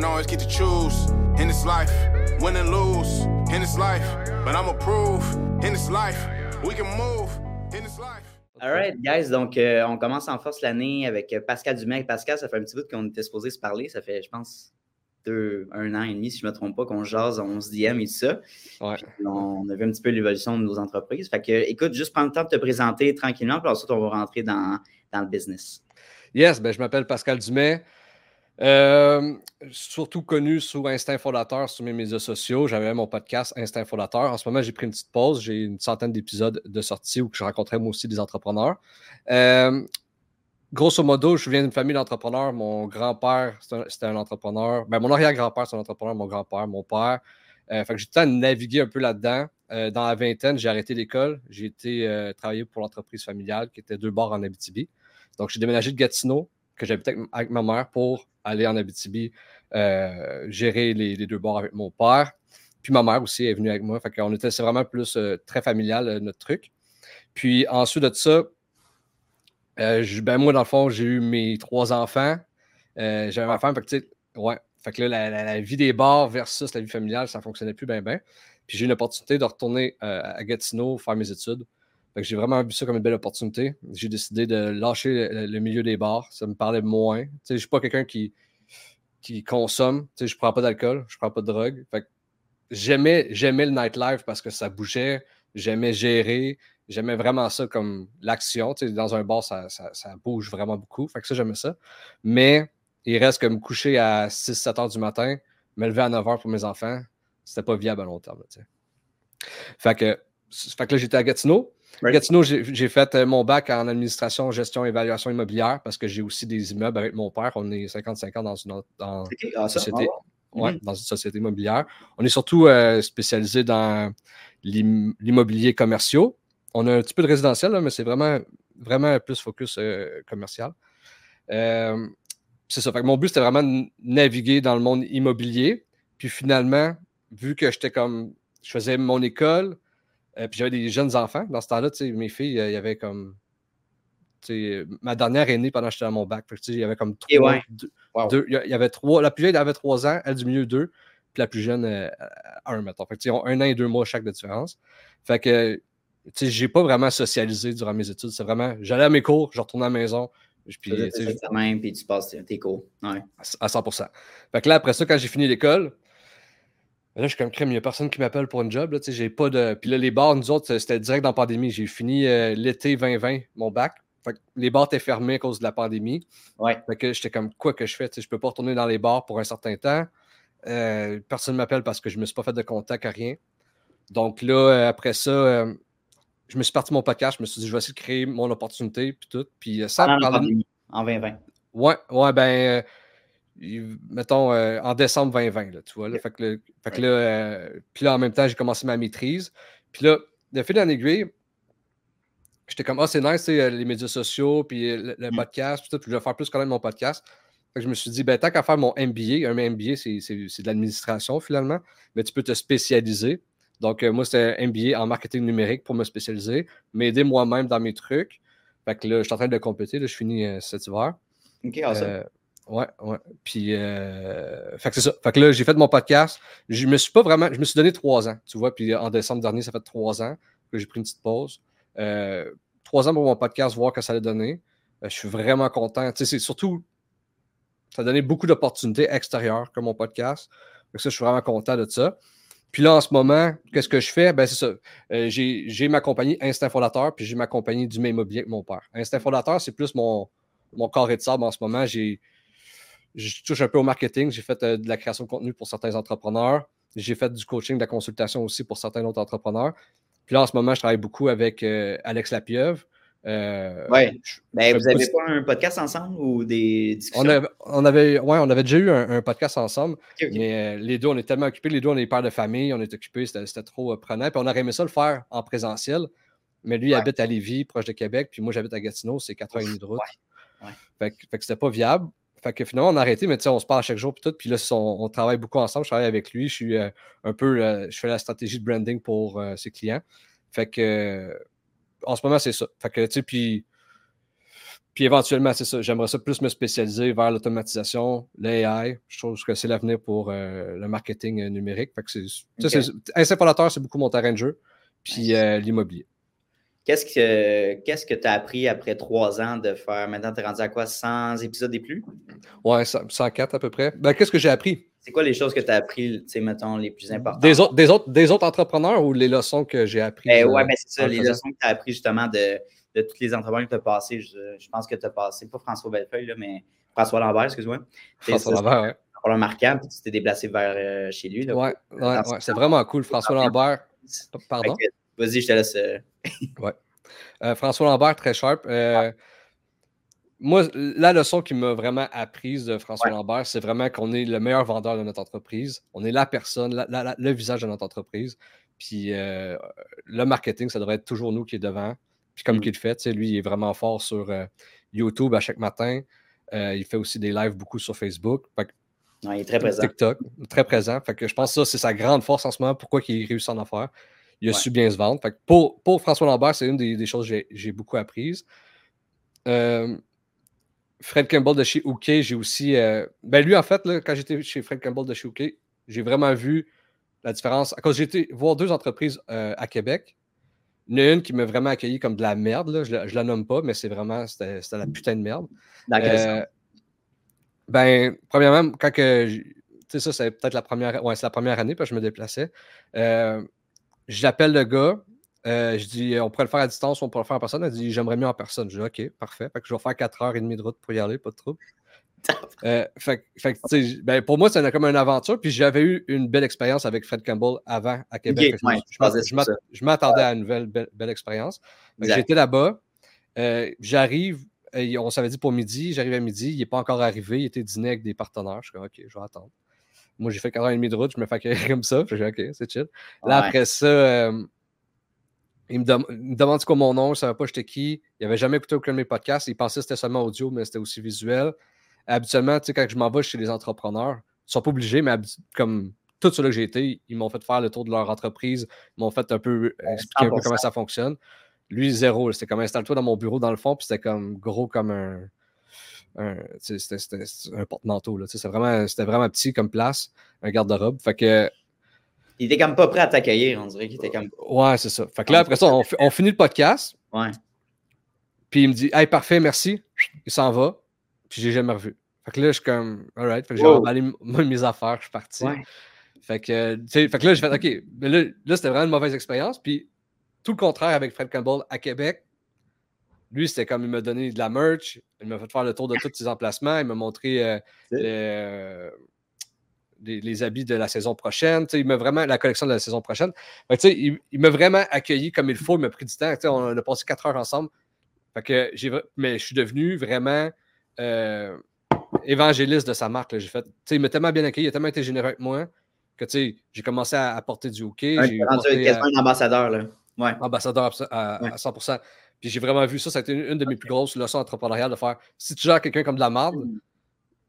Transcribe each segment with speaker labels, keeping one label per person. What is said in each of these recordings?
Speaker 1: don't always get to choose in this life, win and lose in this life. But I'm prove in this life, we can move in this life.
Speaker 2: All right, guys. Donc, euh, on commence en force l'année avec Pascal Dumais. Pascal, ça fait un petit bout qu'on était supposé se parler. Ça fait, je pense, deux, un an et demi, si je ne me trompe pas, qu'on jase, on se DM et tout ça.
Speaker 3: Ouais.
Speaker 2: On a vu un petit peu l'évolution de nos entreprises. Fait que, écoute, juste prendre le temps de te présenter tranquillement, puis ensuite, on va rentrer dans, dans le business.
Speaker 3: Yes, ben, je m'appelle Pascal Dumais. Euh, surtout connu sous Instinct Fondateur sur mes médias sociaux. J'avais mon podcast Instinct Fondateur. En ce moment, j'ai pris une petite pause. J'ai une centaine d'épisodes de sortie où je rencontrais moi aussi des entrepreneurs. Euh, grosso modo, je viens d'une famille d'entrepreneurs. Mon grand-père, c'était un, entrepreneur. Ben, mon arrière-grand-père, c'est un entrepreneur. Mon grand-père, mon père. Euh, fait que j'ai tout le temps navigué un peu là-dedans. dans la vingtaine, j'ai arrêté l'école. J'ai été travailler pour l'entreprise familiale qui était deux bars en Abitibi. Donc, j'ai déménagé de Gatineau, que j'habitais avec ma mère, pour aller en Abitibi euh, gérer les, deux bords avec mon père. Puis ma mère aussi est venue avec moi. Fait qu'on était, c'est vraiment plus euh, très familial, euh, notre truc. Puis ensuite de ça, ben moi, dans le fond, j'ai eu mes trois enfants. j'avais ma femme, fait que, ouais. Fait que là, la, vie des bars versus la vie familiale, ça ne fonctionnait plus bien, bien. Puis j'ai eu une opportunité de retourner à Gatineau faire mes études. J'ai vraiment vu ça comme une belle opportunité. J'ai décidé de lâcher le, milieu des bars. Ça me parlait moins. Je ne suis pas quelqu'un qui, qui consomme. Je ne prends pas d'alcool, je ne prends pas de drogue. J'aimais, j'aimais le nightlife parce que ça bougeait. J'aimais gérer. J'aimais vraiment ça comme l'action. Dans un bar, ça, bouge vraiment beaucoup. Fait que ça, j'aimais ça. Mais il reste que me coucher à 6-7 heures du matin, me lever à 9 heures pour mes enfants, c'était pas viable à long terme. fait que, fait que là, j'étais à Gatineau. Gatineau, j'ai fait euh, mon bac en administration, gestion et évaluation immobilière parce que j'ai aussi des immeubles avec mon père. On est 55 ans dans une, dans ah, société, mm-hmm. dans une société immobilière. On est surtout euh, spécialisé dans l'immobilier commercial. On a un petit peu de résidentiel, mais c'est vraiment, vraiment plus focus euh, commercial. c'est ça. mon but, c'était vraiment de naviguer dans le monde immobilier. Puis finalement, vu que j'étais comme. Je faisais mon école, euh, puis j'avais des jeunes enfants. Dans ce temps-là, mes filles, il y avait comme. ma dernière est née pendant que j'étais à mon bac. il y avait comme trois. Deux, il y avait trois. La plus vieille avait trois ans, elle du milieu deux, puis la plus jeune, euh, un, mettons. Fait ils ont un an et deux mois chaque de différence. Fait que, tu sais, j'ai pas vraiment socialisé durant mes études. C'est vraiment, j'allais à mes cours, je retournais à la maison.
Speaker 2: Puis, tu même, puis tu passes tes cours. Ouais.
Speaker 3: À 100 Fait que là, après ça, quand j'ai fini l'école, Là, je suis comme crème, il n'y a personne qui m'appelle pour un job. Là, j'ai pas de... Puis là, les bars, nous autres, c'était direct dans la pandémie. J'ai fini euh, l'été 2020, mon bac. les bars étaient fermés à cause de la pandémie.
Speaker 2: Ouais.
Speaker 3: Fait que j'étais comme quoi que je fais? Je ne peux pas retourner dans les bars pour un certain temps. Euh, personne ne m'appelle parce que je ne me suis pas fait de contact à rien. Donc là, euh, après ça, je me suis parti mon podcast. Je me suis dit, je vais essayer de créer mon opportunité. Puis tout. Puis
Speaker 2: ça, en 2020.
Speaker 3: Ouais, ouais, ben mettons, euh, en décembre 2020, là, tu vois. Là, fait que, là, euh, puis là, en même temps, j'ai commencé ma maîtrise. Puis là, de fil en aiguille, j'étais comme, ah, c'est nice, euh, les médias sociaux, puis le, mm. podcast, puis, tout, puis je vais faire plus connaître mon podcast. Fait que je me suis dit, ben, tant qu'à faire mon MBA, un MBA, c'est de l'administration finalement, mais tu peux te spécialiser. Donc, moi, c'était MBA en marketing numérique pour me spécialiser, m'aider moi-même dans mes trucs. Fait que là, je suis en train de compléter, là, je finis cet hiver.
Speaker 2: OK, awesome.
Speaker 3: Ouais, ouais. Puis, euh, fait que c'est ça. Fait que là, j'ai fait mon podcast. Je me suis pas vraiment. Je me suis donné trois ans, tu vois. Puis en décembre dernier, ça fait trois ans que j'ai pris une petite pause. Euh, trois ans pour mon podcast, voir que ça allait donner. Euh, je suis vraiment content. Tu sais, c'est surtout. Ça a donné beaucoup d'opportunités extérieures comme mon podcast. Fait que ça, je suis vraiment content de ça. Puis là, en ce moment, qu'est-ce que je fais? Ben, c'est ça. j'ai ma compagnie Instinct Fondateur, puis j'ai ma compagnie du même immobilier avec mon père. Instinct Fondateur, c'est plus mon, mon carré de sable en ce moment. J'ai je touche un peu au marketing. J'ai fait euh, de la création de contenu pour certains entrepreneurs. J'ai fait du coaching, de la consultation aussi pour certains autres entrepreneurs. Puis là, en ce moment, je travaille beaucoup avec euh, Alex Lapieuvre.
Speaker 2: Euh, oui. Ben, vous n'avez pas un podcast ensemble ou des discussions?
Speaker 3: On avait, ouais, on avait déjà eu un, podcast ensemble, mais les deux, on est tellement occupés. Les deux, on est pères de famille, on est occupés, c'était trop prenant. Puis on aurait aimé ça le faire en présentiel, mais lui, il habite à Lévis, proche de Québec, puis moi, j'habite à Gatineau, c'est 4 heures et demie de route. Ouais. Fait, fait, que c'était pas viable. Fait que finalement, on a arrêté, mais on se parle chaque jour. Puis, tout, puis là, on, travaille beaucoup ensemble. Je travaille avec lui. Je suis euh, un peu. Euh, je fais la stratégie de branding pour euh, ses clients. Fait que. en ce moment, c'est ça. Fait que, tu sais, puis. Puis éventuellement, c'est ça. J'aimerais ça plus me spécialiser vers l'automatisation, l'AI. Je trouve que c'est l'avenir pour euh, le marketing numérique. Fait que c'est, c'est beaucoup mon terrain de jeu. Puis l'immobilier.
Speaker 2: Qu'est-ce que qu'est-ce que tu as appris après trois ans de faire? Maintenant, tu es rendu à quoi? 100 épisodes et plus?
Speaker 3: Ouais, 104 à peu près. Ben, qu'est-ce que j'ai appris?
Speaker 2: C'est quoi les choses que tu as appris, mettons, les plus importantes?
Speaker 3: Des autres, des autres, des autres entrepreneurs ou les leçons que j'ai apprises?
Speaker 2: Eh, oui, mais c'est ça, les leçons que tu as apprises justement de, de toutes les entrepreneurs que tu as passées. Je, pense que tu as passé, pas François Bellefeuille, là, mais François Lambert, excuse-moi.
Speaker 3: François Lambert, oui.
Speaker 2: Pour le marquant, puis tu t'es déplacé vers euh, chez lui.
Speaker 3: Oui, ouais, ouais, c'est vraiment cool. François Lambert. Pardon?
Speaker 2: Vas-y, je te laisse. Euh,
Speaker 3: ouais. Euh, François Lambert, très sharp. Moi, la leçon qui m'a vraiment apprise de François Lambert, c'est vraiment qu'on est le meilleur vendeur de notre entreprise. On est la personne, le visage de notre entreprise. Puis le marketing, ça devrait être toujours nous qui est devant. Puis comme mmh. il le fait, lui, il est vraiment fort sur euh, YouTube à chaque matin. Euh, il fait aussi des lives beaucoup sur Facebook.
Speaker 2: il est très présent.
Speaker 3: TikTok, très présent. Fait que je pense que ça, c'est sa grande force en ce moment. Pourquoi il réussit en affaires. Il a su bien se vendre. Fait que pour, pour François Lambert, c'est une des, choses que j'ai beaucoup apprises. Euh, Fred Campbell de chez OK, j'ai aussi. ben lui, en fait, là, quand j'étais chez Fred Campbell de chez OK, j'ai vraiment vu la différence. À cause j'ai été voir deux entreprises à Québec. Il y en a une qui m'a vraiment accueilli comme de la merde. Là. Je, ne la nomme pas, mais c'est vraiment c'était, la putain de merde.
Speaker 2: Euh,
Speaker 3: ben, premièrement, quand que. Tu sais, ça, c'est peut-être la première. Ouais, c'est la première année, parce que je me déplaçais. J'appelle le gars. Euh, je dis, on pourrait le faire à distance, on pourrait le faire en personne. Elle dit, j'aimerais mieux en personne. Je dis, OK, parfait. Fait que je vais faire 4h30 de route pour y aller, pas de trouble. Euh, fait, ben, pour moi, c'était comme une aventure. Puis j'avais eu une belle expérience avec Fred Campbell avant à Québec. je, m'attendais à une nouvelle belle, expérience. J'étais là-bas. Euh, j'arrive, on s'avait dit pour midi, j'arrive à midi, il n'est pas encore arrivé, il était dîner avec des partenaires. Je suis comme, OK, je vais attendre. Moi, j'ai fait 4h30 de route, je me fais comme ça. Je dis, OK, c'est chill. Là, après ça, euh, il, me demande quoi mon nom, je ne savais pas j'étais qui. Il n'avait jamais écouté aucun de mes podcasts. Il pensait que c'était seulement audio, mais c'était aussi visuel habituellement, tu sais, quand je m'en vais chez les entrepreneurs, ils sont pas obligés, mais comme tout ceux-là que j'ai été, ils m'ont fait faire le tour de leur entreprise, ils m'ont fait un peu expliquer un peu comment ça fonctionne. Lui, zéro. C'était comme installe-toi dans mon bureau dans le fond, puis c'était comme gros comme un. C'était un porte-manteau. C'était vraiment, vraiment petit comme place, un garde-robe. Fait que.
Speaker 2: Il était comme pas prêt à t'accueillir, on dirait qu'il était comme.
Speaker 3: Ouais, c'est ça. Fait que là, après ça, on, on finit le podcast.
Speaker 2: Ouais.
Speaker 3: Puis il me dit Hey, parfait, merci. Il s'en va. Puis j'ai jamais revu. Fait que là, je suis comme, alright. Fait que j'ai emballé mes affaires, je suis parti. Fait que, fait que là, j'ai fait, OK, mais là, là c'était vraiment une mauvaise expérience. Puis tout le contraire avec Fred Campbell à Québec. Lui, c'était comme il m'a donné de la merch, il m'a fait faire le tour de tous ses emplacements, il m'a montré euh, euh, les, habits de la saison prochaine. il m'a vraiment la collection de la saison prochaine. Fait il, il m'a vraiment accueilli comme il faut, il m'a pris du temps. On a passé quatre heures ensemble. Fait que j'ai, mais je suis devenu vraiment euh, évangéliste de sa marque. J'ai fait, il m'a tellement bien accueilli, il a tellement été généreux avec moi que j'ai commencé à apporter du hockey.
Speaker 2: j'ai rendu quasiment un ambassadeur. Là. Ouais.
Speaker 3: Ambassadeur à, 100%. Puis j'ai vraiment vu ça, ça a été une, de mes plus grosses leçons entrepreneuriales de faire si tu gères quelqu'un comme de la merde, mm.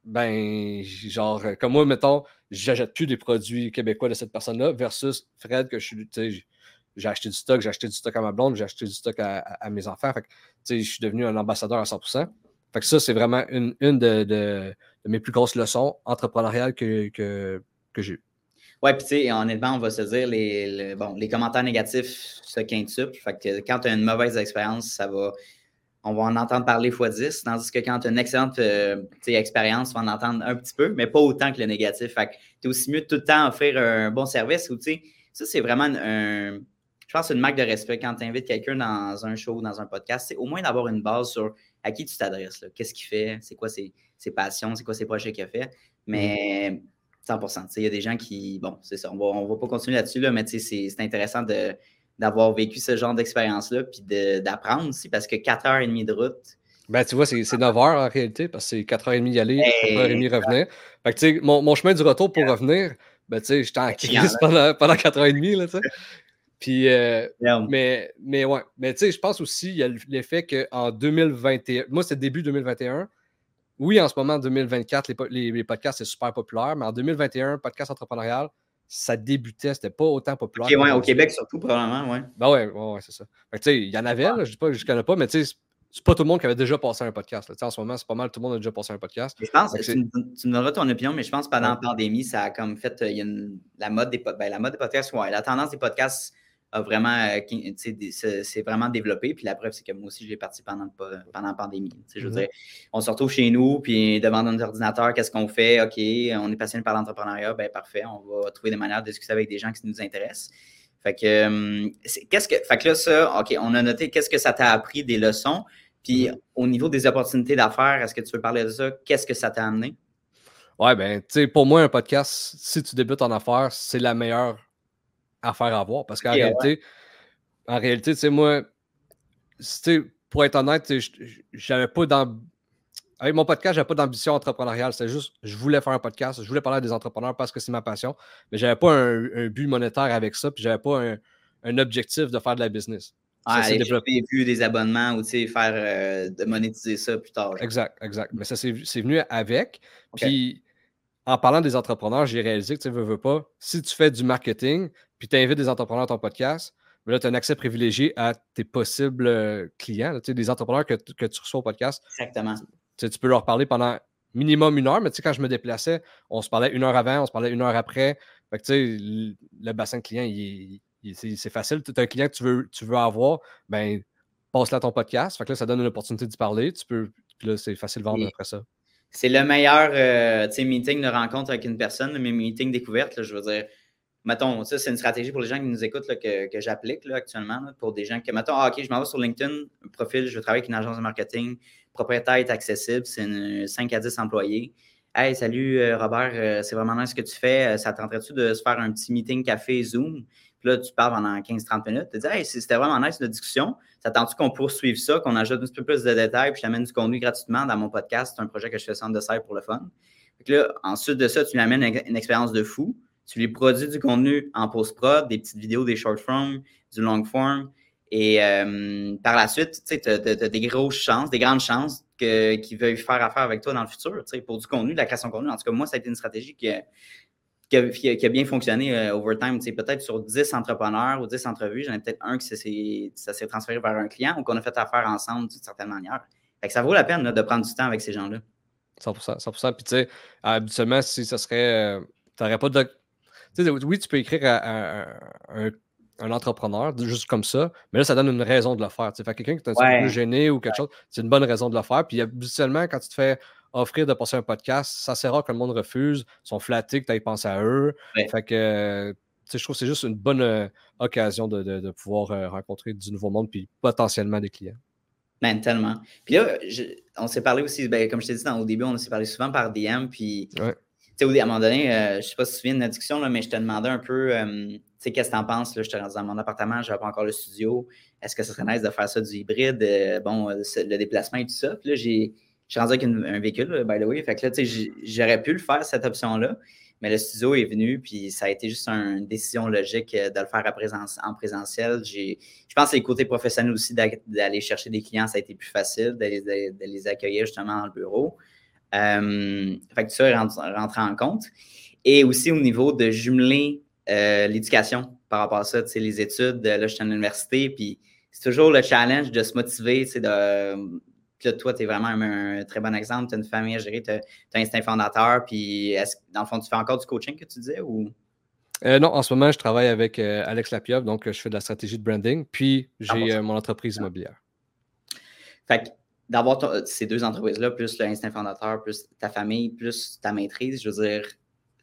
Speaker 3: ben, genre, comme moi, mettons, j'achète plus des produits québécois de cette personne-là versus Fred, que je suis, j'ai acheté du stock, j'ai acheté du stock à ma blonde, j'ai acheté du stock à, mes enfants. Fait que, je suis devenu un ambassadeur à 100%. Fait que ça, c'est vraiment une, de, mes plus grosses leçons entrepreneuriales que, que, que j'ai eues.
Speaker 2: Ouais, puis tu sais, honnêtement, on va se dire, les, bon, les commentaires négatifs se quintuplent. Fait que quand tu as une mauvaise expérience, ça va, on va en entendre parler x 10, tandis que quand tu as une excellente euh, expérience, tu vas en entendre un petit peu, mais pas autant que le négatif. Fait que tu es aussi mieux tout le temps offrir un bon service ou tu sais, ça, c'est vraiment un, je pense, une marque de respect quand tu invites quelqu'un dans un show, dans un podcast, c'est au moins d'avoir une base sur à qui tu t'adresses, qu'est-ce qu'il fait, c'est quoi ses, passions, c'est quoi ses projets qu'il a fait? Mais 100 il y a des gens qui, bon, c'est ça, on va, va pas continuer là-dessus, là, mais c'est intéressant d'avoir vécu ce genre d'expérience-là, puis d'apprendre aussi, parce que 4h30 de route,
Speaker 3: ben, tu vois, c'est 9 h en réalité, parce que c'est 4h30 y aller, 4h30 revenir. Fait que, tu sais, mon, mon, chemin du retour pour revenir, ben, tu sais, j'étais en crise pendant, pendant 4h30, là, tu sais. Puis, euh, mais, mais ouais, mais tu sais, je pense aussi, il y a l'effet qu'en 2021, moi, c'est début 2021. Oui, en ce moment, 2024, les, les, podcasts, c'est super populaire, mais en 2021, podcast entrepreneurial, ça débutait, c'était pas autant populaire.
Speaker 2: ouais, au Québec surtout, probablement, ouais.
Speaker 3: Ben ouais, ouais, c'est ça. tu sais, il y en avait, je dis pas, je connais pas, mais tu sais, c'est pas tout le monde qui avait déjà passé un podcast. En ce moment, c'est pas mal, tout le monde a déjà passé un podcast.
Speaker 2: je pense, tu, tu, me donneras ton opinion, mais je pense que pendant la pandémie, ça a comme fait, il y a la, mode des, ben, la mode des podcasts, ouais, la tendance des podcasts a vraiment, euh, c'est vraiment développé. Puis la preuve, c'est que moi aussi, je l'ai parti pendant, pendant la pandémie. Je veux dire, on se retrouve chez nous, puis devant notre ordinateur, qu'est-ce qu'on fait? OK, on est passionné par l'entrepreneuriat, ben parfait, on va trouver des manières de discuter avec des gens qui nous intéressent. Fait que, euh, que, fait que là, ça, OK, on a noté qu'est-ce que ça t'a appris des leçons. Puis mm-hmm. au niveau des opportunités d'affaires, est-ce que tu veux parler de ça? Qu'est-ce que ça t'a amené?
Speaker 3: Ouais, ben, tu sais, pour moi, un podcast, si tu débutes en affaires, c'est la meilleure à voir. Parce qu'en réalité, en réalité, tu sais, moi, pour être honnête, j'avais pas d'ambition. Avec mon podcast, j'avais pas d'ambition entrepreneuriale. C'est juste, je voulais faire un podcast, je voulais parler à des entrepreneurs parce que c'est ma passion, mais j'avais pas un, but monétaire avec ça, puis j'avais pas un, objectif de faire de la business.
Speaker 2: Ah, ça plus des abonnements ou faire euh, de monétiser ça plus tard.
Speaker 3: Exact, exact. Mais ça, c'est venu avec. Puis en parlant des entrepreneurs, j'ai réalisé que tu ne veux, pas, si tu fais du marketing, puis tu invites des entrepreneurs à ton podcast, mais là, tu as un accès privilégié à tes possibles euh, clients, des entrepreneurs que, tu reçois au podcast.
Speaker 2: Exactement.
Speaker 3: Tu, peux leur parler pendant minimum une heure, mais tu sais, quand je me déplaçais, on se parlait une heure avant, on se parlait une heure après. Fait que, tu sais, le, bassin de clients, c'est facile. Tu as un client que tu veux, tu veux avoir, ben passe là ton podcast. Fait que là, ça donne une opportunité d'y parler. Tu peux, puis là, c'est facile de vendre après ça.
Speaker 2: C'est le meilleur euh, meeting de rencontre avec une personne, mais meeting découverte, je veux dire. Mettons, ça, c'est une stratégie pour les gens qui nous écoutent que, j'applique actuellement. pour des gens qui, mettons, ah, OK, je m'en vais sur LinkedIn, profil, je veux travailler avec une agence de marketing, propriétaire est accessible, c'est 5 à 10 employés. Hey, salut euh, Robert, euh, c'est vraiment nice ce que tu fais. Ça tenterait-tu de se faire un petit meeting café Zoom? Puis là, tu parles pendant 15-30 minutes. Tu te dis, hey, c'était vraiment nice notre discussion. Ça tu qu'on poursuive ça, qu'on ajoute un petit peu plus de détails, puis je t'amène du contenu gratuitement dans mon podcast? C'est un projet que je fais sans de pour le fun. là, ensuite de ça, tu lui amènes une, expérience de fou. Tu lui produis du contenu en post-prod, des petites vidéos, des short form, du long form. Et euh, par la suite, tu as, des grosses chances, des grandes chances qu'ils veuillent faire affaire avec toi dans le futur, pour du contenu, de la création de contenu. En tout cas, moi, ça a été une stratégie qui, qui a, bien fonctionné euh, over time. Peut-être sur 10 entrepreneurs ou 10 entrevues, j'en ai peut-être un qui ça s'est transféré vers un client ou qu'on a fait affaire ensemble d'une certaine manière. ça vaut la peine de prendre du temps avec ces gens-là.
Speaker 3: 100%. 100%. Puis, tu sais, habituellement, si ça serait. Euh, tu n'aurais pas de. oui, tu peux écrire à, un, entrepreneur juste comme ça, mais là, ça donne une raison de le faire. Fait quelqu'un qui est un petit peu gêné ou quelque chose, c'est une bonne raison de le faire. Puis, habituellement, quand tu te fais offrir de passer un podcast, ça sert rare que le monde refuse. Ils sont flattés que tu ailles penser à eux. Fait que je trouve que c'est juste une bonne euh, occasion de, pouvoir euh, rencontrer du nouveau monde puis potentiellement des clients.
Speaker 2: Ben, tellement. Puis là, on s'est parlé aussi, ben, comme je t'ai dit au début, on s'est parlé souvent par DM. Puis, tu sais, à un moment donné, euh, je ne sais pas si tu te souviens de la discussion, là, mais je te demandais un peu, tu sais, qu'est-ce que tu en penses? Là, je te dans mon appartement, je n'avais pas encore le studio. Est-ce que ce serait nice de faire ça du hybride? bon, le déplacement et tout ça? Puis là, j'ai je suis rendu avec un véhicule, by the way. Fait que là, tu sais, j'aurais pu le faire, cette option-là. Mais le studio est venu, puis ça a été juste une décision logique euh, de le faire en présentiel. Je pense que c'est le côté professionnel aussi d'aller chercher des clients, ça a été plus facile, de les, accueillir justement dans le bureau. Euh, fait que ça rentre, en compte. Et aussi au niveau de jumeler euh, l'éducation par rapport à ça, tu sais, les études. Là, je suis à l'université, puis c'est toujours le challenge de se motiver, tu sais, de puis là, toi, tu es vraiment un, très bon exemple. Tu as une famille à gérer, tu as, un instinct fondateur. Puis, est-ce, dans le fond, tu fais encore du coaching que tu disais ou?
Speaker 3: Euh, non, en ce moment, je travaille avec euh, Alex Lapiev, donc je fais de la stratégie de branding, puis j'ai ah, euh, mon entreprise immobilière.
Speaker 2: Fait que d'avoir ces deux entreprises-là, plus l'instinct fondateur, plus ta famille, plus ta maîtrise, je veux dire,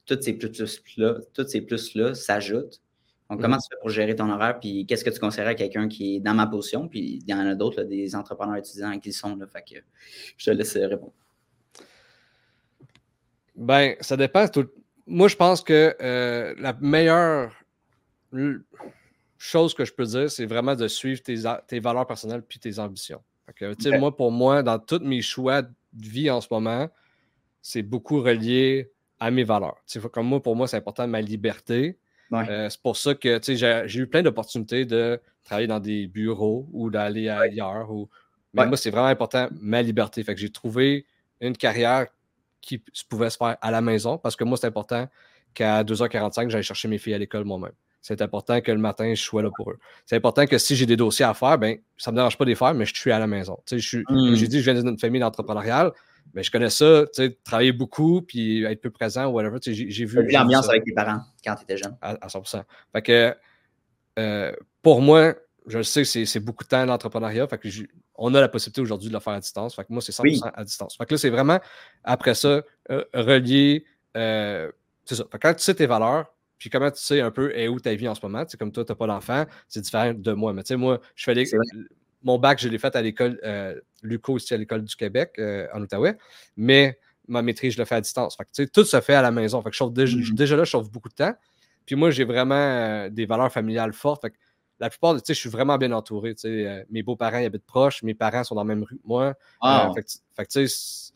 Speaker 2: toutes ces plus-là, toutes ces plus-là s'ajoutent donc, comment mhm. tu fais pour gérer ton horaire? Puis, qu'est-ce que tu conseillerais à quelqu'un qui est dans ma position? Puis, il y en a d'autres, des entrepreneurs étudiants qui sont là. Fait que je te laisse répondre.
Speaker 3: Ben, ça dépend. Moi, je pense que euh, la meilleure chose que je peux dire, c'est vraiment de suivre tes, valeurs personnelles puis tes ambitions. Que, Moi, pour moi, dans tous mes choix de vie en ce moment, c'est beaucoup relié à mes valeurs. comme moi, pour moi, c'est important ma liberté euh, c'est pour ça que j'ai eu plein d'opportunités de travailler dans des bureaux ou d'aller ailleurs. Ou... Mais moi, c'est vraiment important, ma liberté. Fait que j'ai trouvé une carrière qui pouvait se faire à la maison parce que moi, c'est important qu'à 2h45, j'aille chercher mes filles à l'école moi-même. c'est important que le matin, je sois là pour eux. C'est important que si j'ai des dossiers à faire, ben, ça ne me dérange pas de les faire, mais je suis à la maison. J'ai mm. dit, je viens d'une famille entrepreneuriale. Mais je connais ça, travailler beaucoup puis être peu présent ou whatever. J'ai vu.
Speaker 2: l'ambiance avec tes parents quand tu étais jeune.
Speaker 3: À, 100%. Fait que euh, pour moi, je le sais c'est beaucoup de temps l'entrepreneuriat. Fait que on a la possibilité aujourd'hui de le faire à distance. Fait que moi, c'est 100% à distance. Fait que là, c'est vraiment, après ça, euh, relier. Euh, c'est ça. Fait que quand tu sais tes valeurs, puis comment tu sais un peu et où ta vie en ce moment, comme toi, tu n'as pas d'enfant, c'est différent de moi. Mais tu sais, moi, je fais les, mon bac, je l'ai fait à l'école euh, Luco, ici à l'école du Québec, euh, en Outaouais, mais ma maîtrise, je le fais à distance. Fait que, tout se fait à la maison. Fait que je déjà, déjà, là, je chauffe beaucoup de temps. Puis moi, j'ai vraiment euh, des valeurs familiales fortes. Fait que la plupart, tu sais, je suis vraiment bien entouré. Tu sais, mes beaux-parents habitent proches, mes parents sont dans la même rue que moi. fait que, tu sais,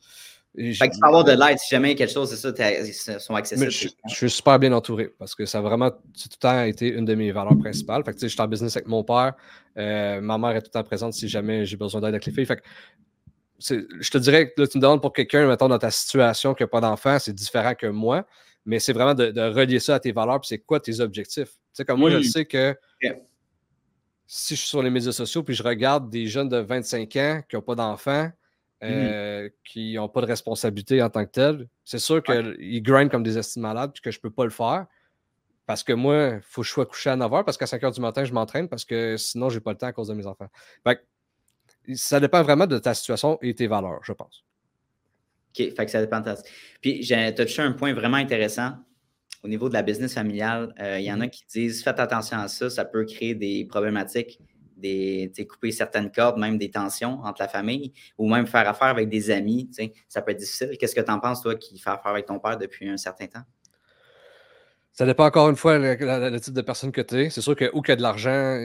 Speaker 2: fait que tu peux avoir de l'aide si jamais quelque chose, c'est ça, ils sont accessibles.
Speaker 3: Je, suis super bien entouré parce que ça a vraiment tout le temps été une de mes valeurs principales. Fait que, je suis en business avec mon père. Euh, ma mère est tout le temps présente si jamais j'ai besoin d'aide avec les filles. Fait que, je te dirais que tu me demandes pour quelqu'un, mettons, dans ta situation qui n'a pas d'enfant, c'est différent que moi. Mais c'est vraiment de, relier ça à tes valeurs puis c'est quoi tes objectifs? Tu sais, comme moi, je hmm. sais que si je suis sur les médias sociaux puis je regarde des jeunes de 25 ans qui n'ont pas d'enfants, Mmh. Euh, qui n'ont pas de responsabilité en tant que tel. C'est sûr qu'ils grindent comme des estimes malades et que je ne peux pas le faire. Parce que moi, il faut que je sois couché à 9 h parce qu'à 5 h du matin, je m'entraîne parce que sinon, je n'ai pas le temps à cause de mes enfants. ça dépend vraiment de ta situation et tes valeurs, je pense.
Speaker 2: OK, fait que ça dépend de ta... Puis, j'ai touché un point vraiment intéressant au niveau de la business familiale. Euh, il y en a mmh. qui disent faites attention à ça, ça peut créer des problématiques des, couper certaines cordes, même des tensions entre la famille, ou même faire affaire avec des amis. Ça peut être difficile. Qu'est-ce que tu en penses, toi, qui fait affaire avec ton père depuis un certain temps?
Speaker 3: Ça dépend encore une fois le, type de personne que tu es. C'est sûr que où qu'il y a de l'argent,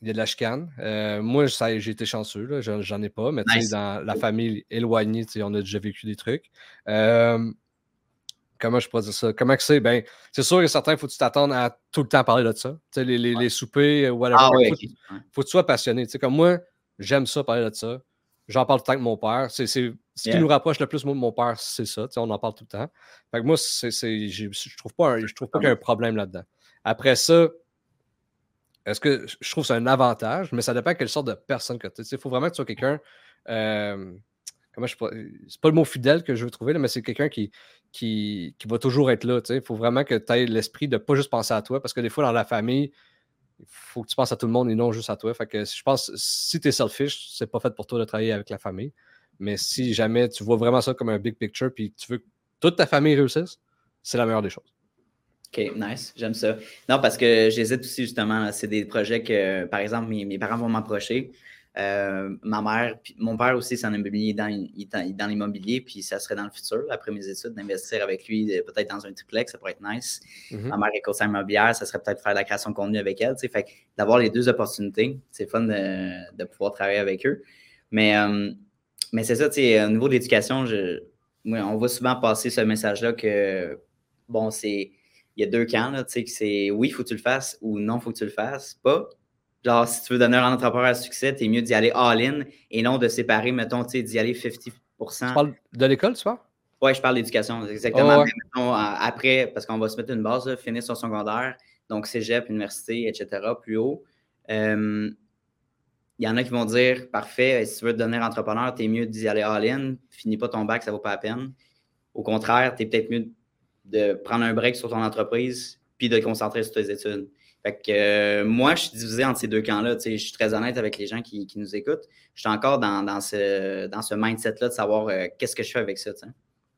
Speaker 3: il y a de la chicane. Euh, moi, j'ai été chanceux, j'en ai pas, mais dans la famille éloignée, on a déjà vécu des trucs. Euh, comment je pourrais dire ça? Comment que c'est? Ben, c'est sûr que certains, il faut que tu t'attendes à tout le temps parler de ça. Les, les, les soupers, euh, whatever. Ah, faut, faut, que tu sois passionné. Tu sais, comme moi, j'aime ça parler de ça. J'en parle tout le temps avec mon père. C'est, ce qui nous rapproche le plus, moi, de mon père, c'est ça. Tu sais, on en parle tout le temps. Fait que moi, c'est, je trouve pas, je trouve pas qu'il y a un problème là-dedans. Après ça, est-ce que je trouve que c'est un avantage, mais ça dépend de quelle sorte de personne que tu es. Il faut vraiment que tu sois quelqu'un. Euh, comment je C'est pas le mot fidèle que je veux trouver, mais c'est quelqu'un qui, qui, va toujours être là. Il faut vraiment que tu aies l'esprit de pas juste penser à toi, parce que des fois, dans la famille, il faut que tu penses à tout le monde et non juste à toi. Fait que je pense si tu es selfish, c'est pas fait pour toi de travailler avec la famille. Mais si jamais tu vois vraiment ça comme un big picture puis tu veux que toute ta famille réussisse, c'est la meilleure des choses.
Speaker 2: OK, nice. J'aime ça. Non, parce que j'hésite aussi justement. C'est des projets que, par exemple, mes parents vont m'approcher. Euh, ma mère, puis mon père aussi, c'est un immobilier dans, dans l'immobilier, puis ça serait dans le futur, après mes études, d'investir avec lui, peut-être dans un triplex, ça pourrait être nice. Mm-hmm. Ma mère est conseillère immobilière, ça serait peut-être faire de la création de contenu avec elle. Fait d'avoir les deux opportunités, c'est fun de, pouvoir travailler avec eux. Mais, euh, mais c'est ça, au niveau de l'éducation, on voit souvent passer ce message-là que, bon, c'est. Il y a deux camps, là, tu sais, que c'est oui, faut que tu le fasses ou non, faut que tu le fasses pas. Genre, si tu veux donner un entrepreneur à succès, t'es mieux d'y aller all-in et non de séparer, mettons, tu sais, d'y aller 50% Tu
Speaker 3: parles de l'école, tu vois?
Speaker 2: Oui, je parle d'éducation, exactement. mettons, après, parce qu'on va se mettre une base, finir son secondaire, donc cégep, université, etc., plus haut. il y en a qui vont dire, parfait, si tu veux devenir entrepreneur, t'es mieux d'y aller all-in, finis pas ton bac, ça vaut pas la peine. Au contraire, t'es peut-être mieux de prendre un break sur ton entreprise puis de te concentrer sur tes études. Fait que euh, moi, je suis divisé entre ces deux camps-là. Je suis très honnête avec les gens qui, nous écoutent. Je suis encore dans, ce, dans ce mindset-là de savoir euh, qu'est-ce que je fais avec ça.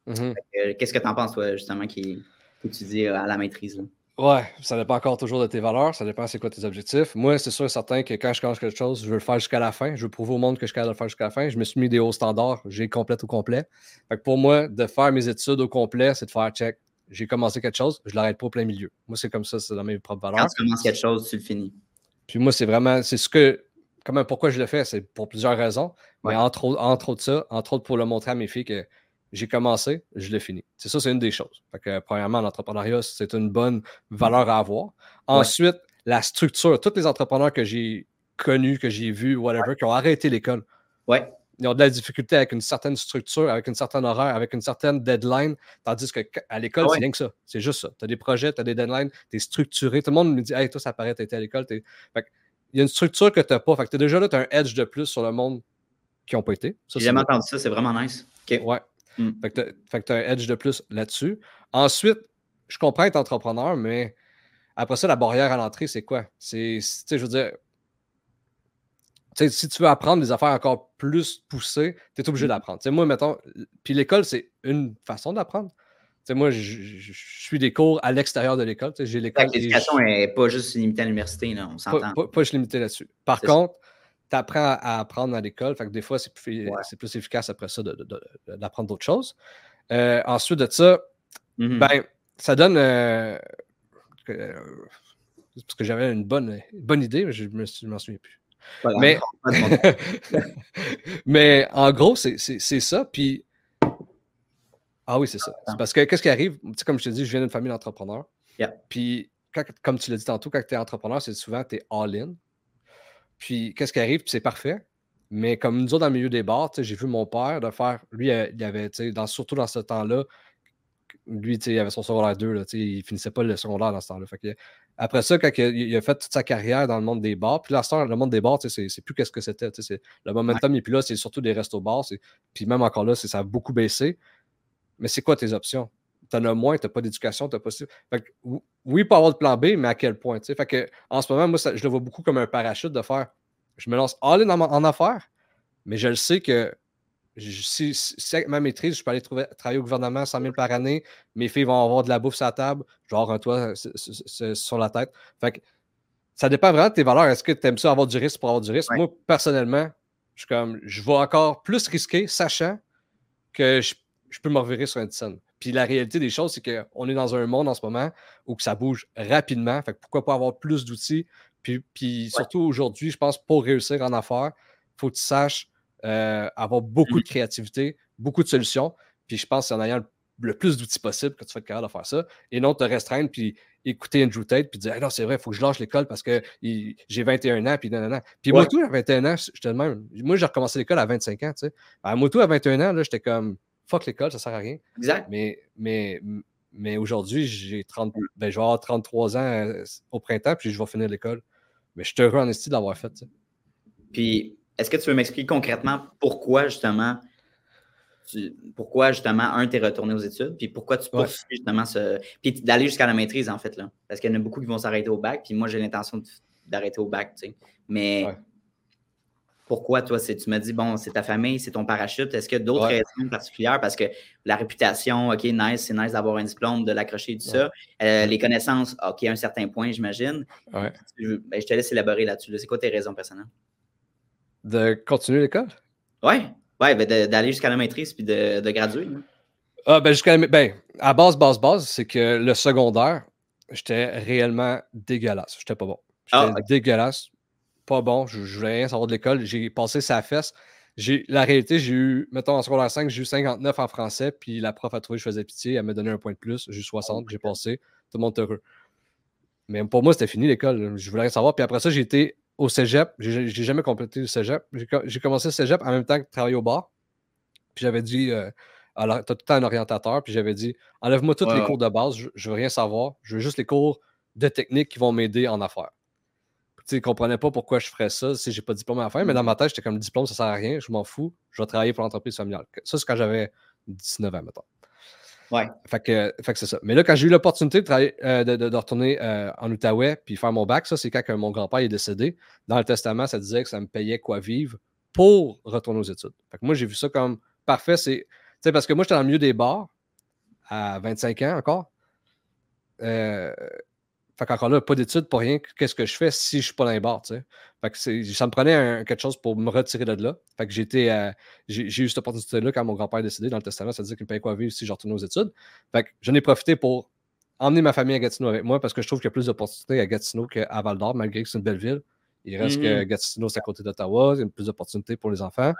Speaker 2: Mm-hmm. Euh, qu'est-ce que tu en penses, toi, justement, qui, que tu dis à la maîtrise? Là?
Speaker 3: Ouais, ça dépend encore toujours de tes valeurs, ça dépend c'est quoi tes objectifs. Moi, c'est sûr et certain que quand je commence quelque chose, je veux le faire jusqu'à la fin. Je veux prouver au monde que je suis capable de le faire jusqu'à la fin. Je me suis mis des hauts standards, j'ai complète au complet. Fait que pour moi, de faire mes études au complet, c'est de faire check j'ai commencé quelque chose, je ne l'arrête pas au plein milieu. Moi, c'est comme ça, c'est dans mes propres valeurs.
Speaker 2: Quand tu commences quelque chose, tu le finis.
Speaker 3: Puis moi, c'est vraiment, c'est ce que, comment, pourquoi je le fais, c'est pour plusieurs raisons. Mais entre, entre autres ça, entre autres pour le montrer à mes filles que j'ai commencé, je l'ai fini. C'est ça, c'est une des choses. Fait que, premièrement, l'entrepreneuriat, c'est une bonne valeur à avoir. Ensuite, la structure, tous les entrepreneurs que j'ai connus, que j'ai vus, whatever, qui ont arrêté l'école.
Speaker 2: Ouais.
Speaker 3: Ils ont de la difficulté avec une certaine structure, avec une certaine horaire, avec une certaine deadline, tandis qu'à l'école, c'est rien que ça. C'est juste ça. Tu as des projets, tu as des deadlines, tu es structuré. Tout le monde me dit Hey, toi, ça paraît, tu étais à l'école. il y a une structure que tu n'as pas. Fait que déjà là, tu as un edge de plus sur le monde qui n'ont pas été.
Speaker 2: J'ai jamais entendu ça, c'est vraiment nice.
Speaker 3: Ouais. Hmm. Fait que tu as, un edge de plus là-dessus. Ensuite, je comprends être entrepreneur, mais après ça, la barrière à l'entrée, c'est quoi? C'est, je veux dire, si tu veux apprendre des affaires encore plus poussées, tu es obligé mmh. d'apprendre. moi, mettons, puis l'école, c'est une façon d'apprendre. moi, je, suis des cours à l'extérieur de l'école. J'ai l'école.
Speaker 2: L'éducation n'est pas juste limitée à l'université, on s'entend.
Speaker 3: Pas, pas, juste limitée là-dessus. Par contre, tu apprends à apprendre à l'école. Fait que des fois, c'est plus, plus, efficace après ça d'apprendre d'autres choses. Euh, ensuite de ça, mmh ben, ça donne. Euh, euh, parce que j'avais une bonne, bonne idée, mais je ne m'en souviens plus mais, mais en gros, c'est ça. Puis. Ah oui, c'est ça. parce que qu'est-ce qui arrive? comme je te dis, je viens d'une famille d'entrepreneurs. Puis, comme tu l'as dit tantôt, quand tu es entrepreneur, c'est souvent tu es all-in. Puis, qu'est-ce qui arrive? c'est parfait. Mais comme nous autres, dans le milieu des bars, j'ai vu mon père de faire. Lui, il avait, dans, surtout dans ce temps-là, lui, il avait son secondaire 2, là, il finissait pas le secondaire dans ce temps-là. Après ça, quand il a fait toute sa carrière dans le monde des bars, puis là, le monde des bars, c'est plus qu'est-ce que c'était. Le momentum, et puis là, c'est surtout des restos-bars. Puis même encore là, ça a beaucoup baissé. Mais c'est quoi tes options? Tu en as moins, tu n'as pas d'éducation, tu pas. Fait oui, pas avoir de plan B, mais à quel point? Fait que, en ce moment, moi, je le vois beaucoup comme un parachute de faire. Je me lance all-in en affaires, mais je le sais que si, avec ma maîtrise, je peux aller trouver, travailler au gouvernement 100 000 par année, mes filles vont avoir de la bouffe sur la table, genre un toit sur la tête. Fait que, ça dépend vraiment de tes valeurs. Est-ce que tu aimes ça avoir du risque pour avoir du risque? Moi, personnellement, je suis comme je vais encore plus risquer, sachant que je, peux me revirer sur un scène. Puis la réalité des choses, c'est qu'on est dans un monde en ce moment où ça bouge rapidement. Fait que pourquoi pas avoir plus d'outils? Puis, puis surtout aujourd'hui, je pense pour réussir en affaires, il faut que tu saches euh, avoir beaucoup de créativité, beaucoup de solutions. Puis je pense en ayant le, plus d'outils possible que tu vas être capable de faire ça. Et non te restreindre, puis écouter Andrew Tate, puis dire non, c'est vrai, il faut que je lâche l'école parce que j'ai 21 ans, puis non, non, non. Puis moi, tout, à 21 ans, j'étais même. Moi, j'ai recommencé l'école à 25 ans, tu sais. À moi, tout, à 21 ans, là, j'étais comme fuck l'école, ça sert à rien.
Speaker 2: Exact.
Speaker 3: Mais, mais, mais aujourd'hui, j'ai 30, ben, je vais avoir 33 ans euh, au printemps, puis je vais finir l'école. Mais je suis heureux en estime d'avoir fait. ça.
Speaker 2: Puis est-ce que tu veux m'expliquer concrètement pourquoi justement, pourquoi justement, un, tu es retourné aux études, puis pourquoi tu poursuis justement ce. Puis d'aller jusqu'à la maîtrise, en fait, là? Parce qu'il y en a beaucoup qui vont s'arrêter au bac, puis moi, j'ai l'intention d'arrêter au bac, tu sais. Mais pourquoi, toi, tu m'as dit, bon, c'est ta famille, c'est ton parachute. Est-ce qu'il y a d'autres raisons particulières? Parce que la réputation, OK, nice, c'est nice d'avoir un diplôme, de l'accrocher, tout ça. Euh, les connaissances, OK, à un certain point, j'imagine. Ben, je te laisse élaborer là-dessus. C'est quoi tes raisons personnelles?
Speaker 3: De continuer l'école?
Speaker 2: Oui, ouais, ben d'aller jusqu'à la maîtrise puis de, de graduer.
Speaker 3: Ah, ben, jusqu'à ben, à base, base, base, c'est que le secondaire, j'étais réellement dégueulasse. J'étais pas bon. J'étais ah, dégueulasse. Pas bon. Je, je, voulais rien savoir de l'école. J'ai passé sa fesse. La réalité, j'ai eu, mettons, en secondaire 5, j'ai eu 59 en français, puis la prof a trouvé que je faisais pitié. Elle m'a donné un point de plus. J'ai eu 60, j'ai passé. Tout le monde est heureux. Mais pour moi, c'était fini l'école. Je voulais rien savoir. Puis après ça, j'ai été au cégep. J'ai jamais complété le cégep. J'ai commencé le cégep en même temps que travailler au bar. Puis j'avais dit, euh, alors, tu as tout le temps un orientateur, puis j'avais dit, enlève-moi tous les cours de base, je, ne veux rien savoir, je veux juste les cours de technique qui vont m'aider en affaires. Tu ne comprenais pas pourquoi je ferais ça si j'ai pas de diplôme à faire, mais dans ma tête, j'étais comme le diplôme, ça sert à rien, je m'en fous, je vais travailler pour l'entreprise familiale. Ça, c'est quand j'avais 19 ans, mettons. Fait que, c'est ça. Mais là, quand j'ai eu l'opportunité de, euh, de, retourner euh, en Outaouais puis faire mon bac, ça, c'est quand mon grand-père est décédé. Dans le testament, ça disait que ça me payait quoi vivre pour retourner aux études. Fait que moi, j'ai vu ça comme parfait. C'est, parce que moi, j'étais dans le milieu des bars à 25 ans encore. Euh, fait qu'encore là, pas d'études, pour rien. Qu'est-ce que je fais si je ne suis pas dans les bars, tu sais? Fait que ça me prenait quelque chose pour me retirer de là. Fait que j'étais, euh, j'ai, eu cette opportunité-là quand mon grand-père est décédé dans le testament. Ça disait qu'il me payait quoi vivre si je retournais aux études. Fait que j'en ai profité pour emmener ma famille à Gatineau avec moi parce que je trouve qu'il y a plus d'opportunités à Gatineau qu'à Val d'Or, malgré que c'est une belle ville. Il reste que mm-hmm. Gatineau, c'est à côté d'Ottawa. Il y a plus d'opportunités pour les enfants.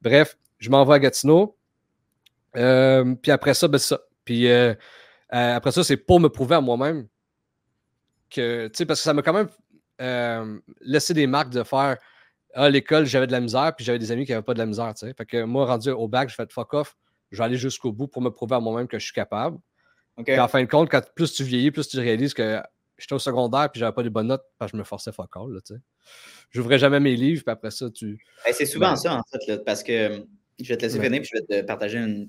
Speaker 3: Bref, je m'envoie à Gatineau. Euh, puis après ça, ben, ça. Puis euh, après ça, c'est pour me prouver à moi-même que, tu sais, parce que ça m'a quand même euh, laissé des marques de faire à l'école, j'avais de la misère, puis j'avais des amis qui n'avaient pas de la misère. sais. Fait que moi, rendu au bac, je fais fuck off, je vais aller jusqu'au bout pour me prouver à moi-même que je suis capable. Okay. en fin de compte, quand plus tu vieillis, plus tu réalises que j'étais au secondaire puis j'avais pas de bonnes notes parce que je me forçais fuck all. Je J'ouvrais jamais mes livres, puis après ça, tu.
Speaker 2: c'est souvent ben ça, en fait, parce que je vais te laisser finir, puis je vais te partager une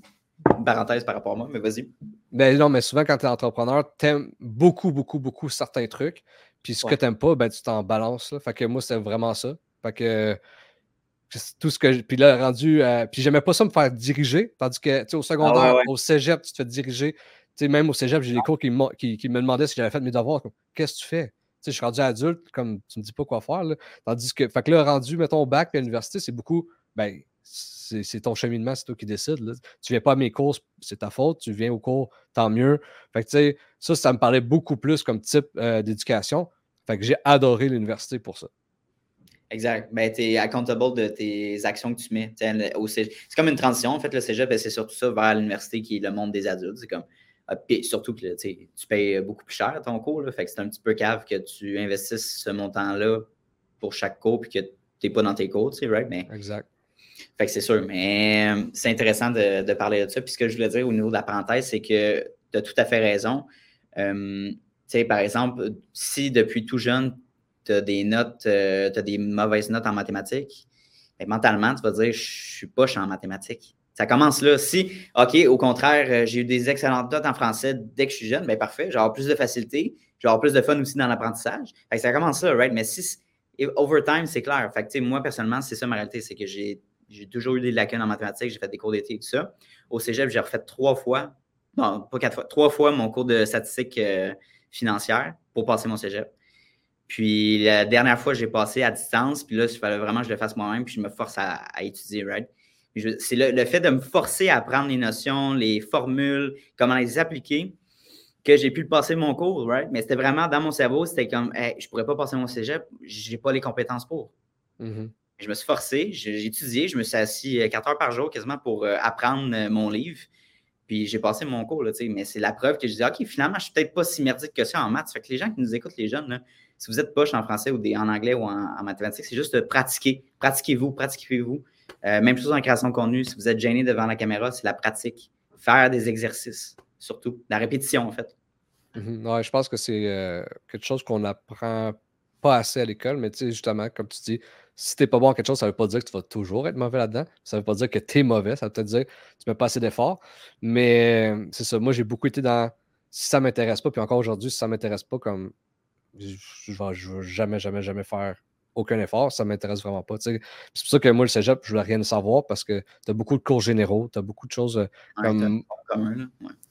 Speaker 2: parenthèse par rapport à moi, mais vas-y.
Speaker 3: Ben non, mais souvent, quand tu es entrepreneur, tu aimes beaucoup, beaucoup, beaucoup certains trucs. Puis ce que tu n'aimes pas, ben, tu t'en balances. Là. Fait que moi, c'est vraiment ça. Fait que tout ce que. Puis là, rendu. puis j'aimais pas ça me faire diriger. Tandis que, tu sais, au secondaire, ah au cégep, tu te fais diriger. Tu sais, même au cégep, j'ai des cours qui, qui, me demandaient si j'avais fait mes devoirs. Qu'est-ce que tu fais? Tu sais, je suis rendu adulte, comme tu me dis pas quoi faire. Là. Tandis que, fait que là, rendu, mettons, au bac et à l'université, c'est beaucoup. Ben, c'est ton cheminement, c'est toi qui décides. Là. Tu viens pas à mes cours, c'est ta faute. Tu viens au cours, tant mieux. Fait que, tu sais, ça, ça me parlait beaucoup plus comme type euh, d'éducation. Fait que j'ai adoré l'université pour ça.
Speaker 2: Exact. Ben, tu es accountable de tes actions que tu mets. C'est comme une transition. En fait, le cégep, ben, c'est surtout ça vers l'université qui est le monde des adultes. C'est comme. Ah, surtout que tu payes beaucoup plus cher ton cours. Là, fait que c'est un petit peu cave que tu investisses ce montant-là pour chaque cours puis que tu n'es pas dans tes cours, tu sais, right? Mais,
Speaker 3: exact.
Speaker 2: Fait que c'est sûr. Mais euh, c'est intéressant de, parler de ça. Puis ce que je voulais dire au niveau de la parenthèse, c'est que tu as tout à fait raison. Euh, par exemple, si depuis tout jeune, tu as des notes, euh, des mauvaises notes en mathématiques, ben, mentalement, tu vas dire je suis poche en mathématiques. Ça commence là. Si, OK, au contraire, j'ai eu des excellentes notes en français dès que je suis jeune, bien parfait, j'ai plus de facilité, j'ai plus de fun aussi dans l'apprentissage. Ça commence là, right? Mais si over time, c'est clair. Fait que, moi, personnellement, c'est ça ma réalité, c'est que j'ai j'ai toujours eu des lacunes en mathématiques, j'ai fait des cours d'été et tout ça. Au cégep, j'ai refait trois fois, non, pas quatre fois, trois fois mon cours de statistique euh, financière pour passer mon cégep. Puis la dernière fois, j'ai passé à distance, puis là, il fallait vraiment que je le fasse moi-même, puis je me force à, étudier, right? C'est le, fait de me forcer à apprendre les notions, les formules, comment les appliquer, que j'ai pu passer mon cours, right? Mais c'était vraiment dans mon cerveau, c'était comme, hey, je pourrais pas passer mon cégep, j'ai pas les compétences pour. Mm-hmm. Je me suis forcé, j'ai étudié, je me suis assis euh, quatre heures par jour quasiment pour euh, apprendre euh, mon livre. Puis j'ai passé mon cours, là, mais c'est la preuve que je disais, OK, finalement, je suis peut-être pas si merdique que ça en maths. Fait que les gens qui nous écoutent, les jeunes, si vous êtes poche en français ou en anglais ou en, mathématiques, c'est juste de pratiquer. Pratiquez-vous, pratiquez-vous. même chose en création de contenu. Si vous êtes gêné devant la caméra, c'est la pratique. Faire des exercices, surtout. La répétition, en fait.
Speaker 3: Mm-hmm. je pense que c'est quelque chose qu'on apprend pas assez à l'école, mais justement, comme tu dis, si t'es pas bon à quelque chose, ça veut pas dire que tu vas toujours être mauvais là-dedans. Ça veut pas dire que tu es mauvais. Ça veut peut-être dire que tu mets pas assez d'efforts. Mais c'est ça. Moi, j'ai beaucoup été dans si ça m'intéresse pas, puis encore aujourd'hui, si ça m'intéresse pas, comme je, vais, veux jamais, jamais, jamais faire aucun effort, ça m'intéresse vraiment pas. C'est pour ça que moi, le cégep, je voulais rien savoir parce que tu as beaucoup de cours généraux, tu as beaucoup de choses euh, comme.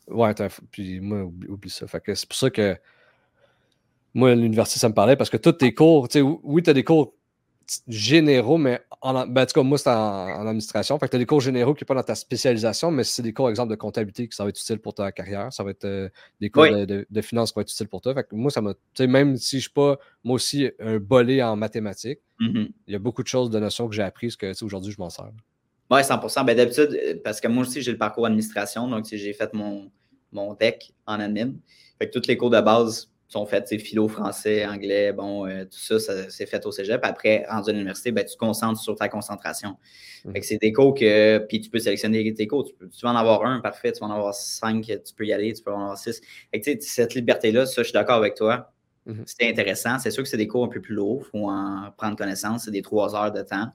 Speaker 3: Ouais, puis moi, oublie, ça. Fait que c'est pour ça que moi, l'université, ça me parlait parce que tous tes cours, oui, tu as des cours généraux, mais en, ben, en tout cas, moi, c'est en, administration. Fait que tu as des cours généraux qui sont pas dans ta spécialisation, mais c'est des cours, exemple, de comptabilité qui ça va être utile pour ta carrière. Ça va être euh, des cours de, de, finance qui vont être utiles pour toi. Fait que moi, ça m'a. Même si je ne suis pas, moi aussi, un bolé en mathématiques, mm-hmm. il y a beaucoup de choses, de notions que j'ai apprises que aujourd'hui, je m'en sers.
Speaker 2: Oui, 100% ben, D'habitude, euh, parce que moi aussi, j'ai le parcours administration, donc j'ai fait mon, mon deck en admin. Fait que tous les cours de base, sont faites, philo, français, anglais, bon, euh, tout ça, ça c'est fait au cégep. Après, rendu à l'université, ben, tu te concentres sur ta concentration. Mmh. c'est des cours que, puis tu peux sélectionner tes cours. Tu, peux, tu, vas en avoir un, parfait, tu vas en avoir cinq, tu peux y aller, tu peux en avoir six. cette liberté-là, ça, je suis d'accord avec toi. Mmh. C'est intéressant. C'est sûr que c'est des cours un peu plus lourds, il faut en prendre connaissance. C'est des trois heures de temps.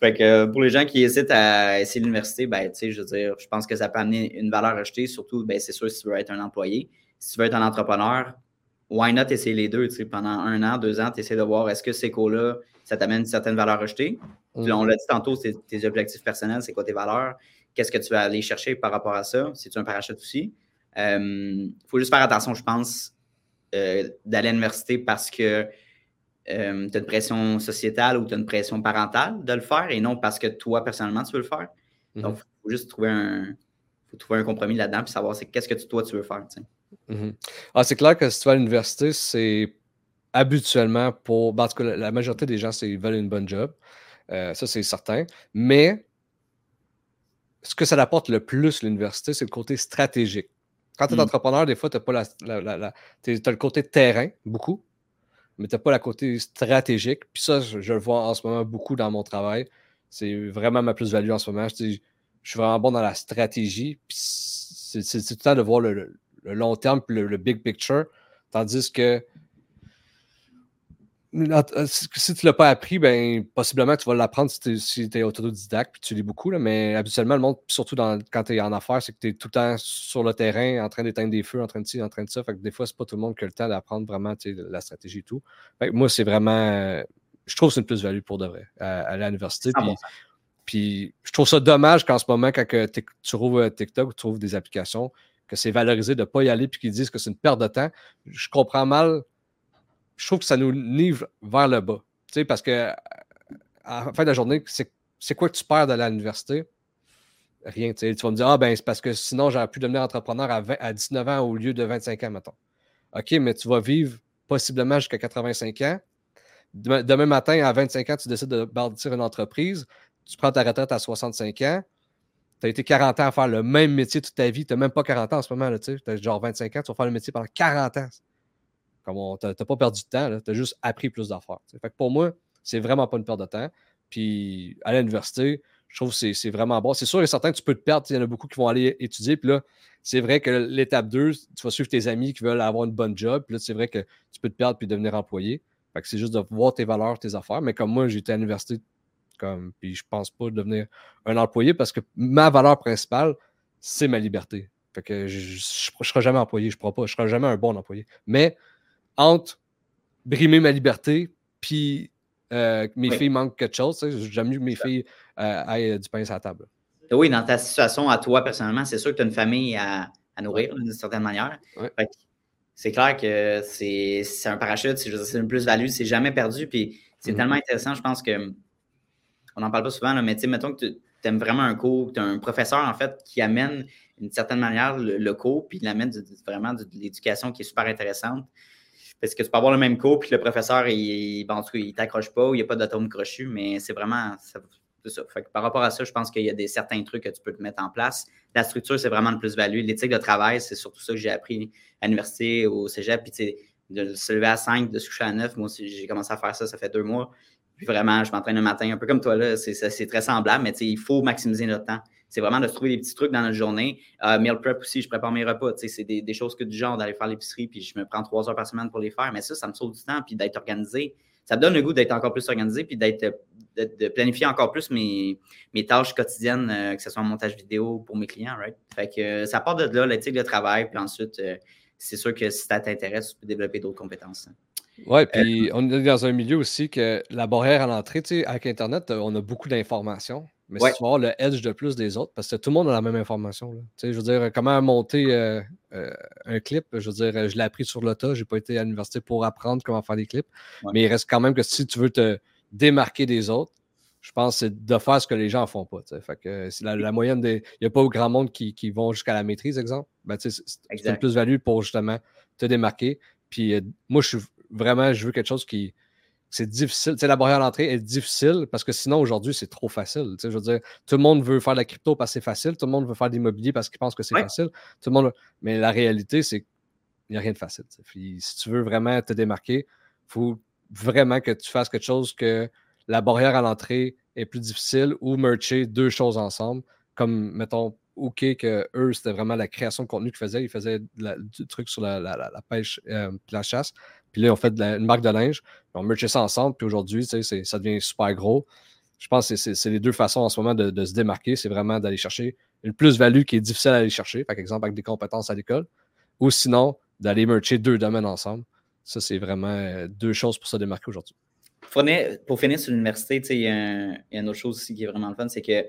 Speaker 2: Fait que pour les gens qui hésitent à essayer l'université, ben, je veux dire, je pense que ça peut amener une valeur ajoutée, surtout, ben, c'est sûr, si tu veux être un employé. Si tu veux être un entrepreneur, why not essayer les deux? Pendant un an, deux ans, tu essaies de voir est-ce que ces cours-là, ça t'amène une certaine valeur ajoutée? on mm. l'a dit tantôt, c'est tes objectifs personnels, c'est quoi tes valeurs? Qu'est-ce que tu vas aller chercher par rapport à ça? Si tu un parachute aussi? Il euh, faut juste faire attention, je pense, euh, d'aller à l'université parce que euh, tu as une pression sociétale ou tu as une pression parentale de le faire et non parce que toi, personnellement, tu veux le faire. Mm-hmm. Donc, il faut juste trouver un, faut trouver un compromis là-dedans et savoir c'est qu'est-ce que toi, tu veux faire.
Speaker 3: Mhm. Ah, c'est clair que si tu vas à l'université, c'est habituellement pour. Ben, en tout cas, la, majorité des gens, ils veulent une bonne job. Euh, ça, c'est certain. Mais ce que ça apporte le plus, l'université, c'est le côté stratégique. Quand tu es mm. entrepreneur, des fois, tu as, pas la, le côté terrain, beaucoup. mais tu n'as pas la côté stratégique. Puis ça, je, le vois en ce moment beaucoup dans mon travail. C'est vraiment ma plus-value en ce moment. Je, je, suis vraiment bon dans la stratégie. Puis c'est tout le temps de voir le, long terme, puis le, big picture. Tandis que euh, si tu ne l'as pas appris, ben, possiblement tu vas l'apprendre si tu es, autodidacte puis tu lis beaucoup. Là, mais habituellement, le monde, surtout quand tu es en affaires, c'est que tu es tout le temps sur le terrain en train d'éteindre des feux, en train de ci, en train de ça. Fait que des fois, c'est pas tout le monde qui a le temps d'apprendre vraiment la stratégie et tout. moi, c'est vraiment. Je trouve que c'est une plus-value pour de vrai à, l'université. Puis, je trouve ça dommage qu'en ce moment, quand tu trouves TikTok ou tu trouves des applications, que c'est valorisé de ne pas y aller puis qu'ils disent que c'est une perte de temps. Je comprends mal je trouve que ça nous livre vers le bas. Tu sais, parce que à la fin de la journée, c'est quoi que tu perds de l'université? Rien. Tu vas me dire, ah ben, c'est parce que sinon, j'aurais pu devenir entrepreneur à, à 19 ans au lieu de 25 ans, mettons. OK, mais tu vas vivre possiblement jusqu'à 85 ans. Demain, matin, à 25 ans, tu décides de bâtir une entreprise. Tu prends ta retraite à 65 ans. Tu as été 40 ans à faire le même métier toute ta vie. Tu n'as même pas 40 ans en ce moment. Tu as genre 25 ans, tu vas faire le métier pendant 40 ans. Comme tu n'as pas perdu de temps, tu as juste appris plus d'affaires. Pour moi, c'est vraiment pas une perte de temps. Puis à l'université, je trouve que c'est vraiment bon. C'est sûr et certain que tu peux te perdre. Il y en a beaucoup qui vont aller étudier. Puis là, c'est vrai que l'étape 2, tu vas suivre tes amis qui veulent avoir une bonne job. Puis là, c'est vrai que tu peux te perdre puis devenir employé. Fait que c'est juste de voir tes valeurs, tes affaires. Mais comme moi, j'étais à l'université, comme, puis je pense pas devenir un employé parce que ma valeur principale, c'est ma liberté. Fait que je ne serai jamais employé, je ne pas, je serai jamais un bon employé. Mais entre brimer ma liberté puis euh, mes filles manquent quelque chose. J'aime mieux que mes filles euh, aient du pain sur la table.
Speaker 2: Oui, dans ta situation à toi personnellement, c'est sûr que tu as une famille à, nourrir d'une certaine manière. C'est clair que c'est un parachute, c'est une plus-value, c'est jamais perdu. Puis c'est mm-hmm. tellement intéressant, je pense que on n'en parle pas souvent, mais mettons que tu aimes vraiment un cours, tu as un professeur en fait qui amène d'une certaine manière le, cours, puis il amène vraiment de l'éducation qui est super intéressante. Parce que tu peux avoir le même cours, puis le professeur, il, il t'accroche pas ou il n'y a pas d'atome crochu, mais c'est vraiment ça. ça. par rapport à ça, je pense qu'il y a des certains trucs que tu peux te mettre en place. La structure, c'est vraiment le plus-value. L'éthique de travail, c'est surtout ça que j'ai appris à l'université, au cégep. Puis, de se lever à 5, de se coucher à 9. Moi aussi, j'ai commencé à faire ça, ça fait deux mois. Puis vraiment, je m'entraîne le matin, un peu comme toi, là. C'est très semblable, mais il faut maximiser notre temps c'est vraiment de se trouver des petits trucs dans notre journée. Euh, meal prep aussi, je prépare mes repas. C'est des, choses que du genre d'aller faire l'épicerie, puis je me prends trois heures par semaine pour les faire. Mais ça, ça me sauve du temps, puis d'être organisé. Ça me donne le goût d'être encore plus organisé, puis d'être de, planifier encore plus mes, tâches quotidiennes, euh, que ce soit un montage vidéo pour mes clients, right? Fait que euh, ça part de là, l'éthique de travail, puis ensuite, c'est sûr que si ça t'intéresse, tu peux développer d'autres compétences. Hein.
Speaker 3: Oui, puis on est dans un milieu aussi que la barrière à l'entrée, tu sais, avec Internet, on a beaucoup d'informations. Mais si tu vas avoir le edge de plus des autres, parce que tout le monde a la même information. je veux dire, comment monter euh, euh, un clip, je veux dire, je l'ai appris sur le tas, je n'ai pas été à l'université pour apprendre comment faire des clips. Mais il reste quand même que si tu veux te démarquer des autres, je pense que c'est de faire ce que les gens ne font pas. Fait que la, moyenne des. Il n'y a pas grand monde qui, qui vont jusqu'à la maîtrise, exemple. Ben, c'est une plus-value pour justement te démarquer. Puis euh, moi, je suis vraiment, je veux quelque chose qui, c'est difficile. la barrière d'entrée est difficile parce que sinon, aujourd'hui, c'est trop facile. je veux dire, tout le monde veut faire de la crypto parce que c'est facile. Tout le monde veut faire de l'immobilier parce qu'il pense que c'est facile. Tout le monde... Mais la réalité, c'est qu'il n'y a rien de facile. si tu veux vraiment te démarquer, il faut vraiment que tu fasses quelque chose que la barrière à l'entrée est plus difficile ou mercher deux choses ensemble. Comme, mettons, OK, que eux, c'était vraiment la création de contenu qu'ils faisaient. Ils faisaient du truc sur la, pêche et euh, la chasse. Puis là, on fait une marque de linge, on merge ça ensemble, puis aujourd'hui, ça devient super gros. Je pense que c'est les deux façons en ce moment de, se démarquer. C'est vraiment d'aller chercher une plus-value qui est difficile à aller chercher, par exemple avec des compétences à l'école, ou sinon d'aller mercher deux domaines ensemble. Ça, c'est vraiment euh, deux choses pour se démarquer aujourd'hui.
Speaker 2: Pour finir sur l'université, il y, a une autre chose aussi qui est vraiment le fun, c'est que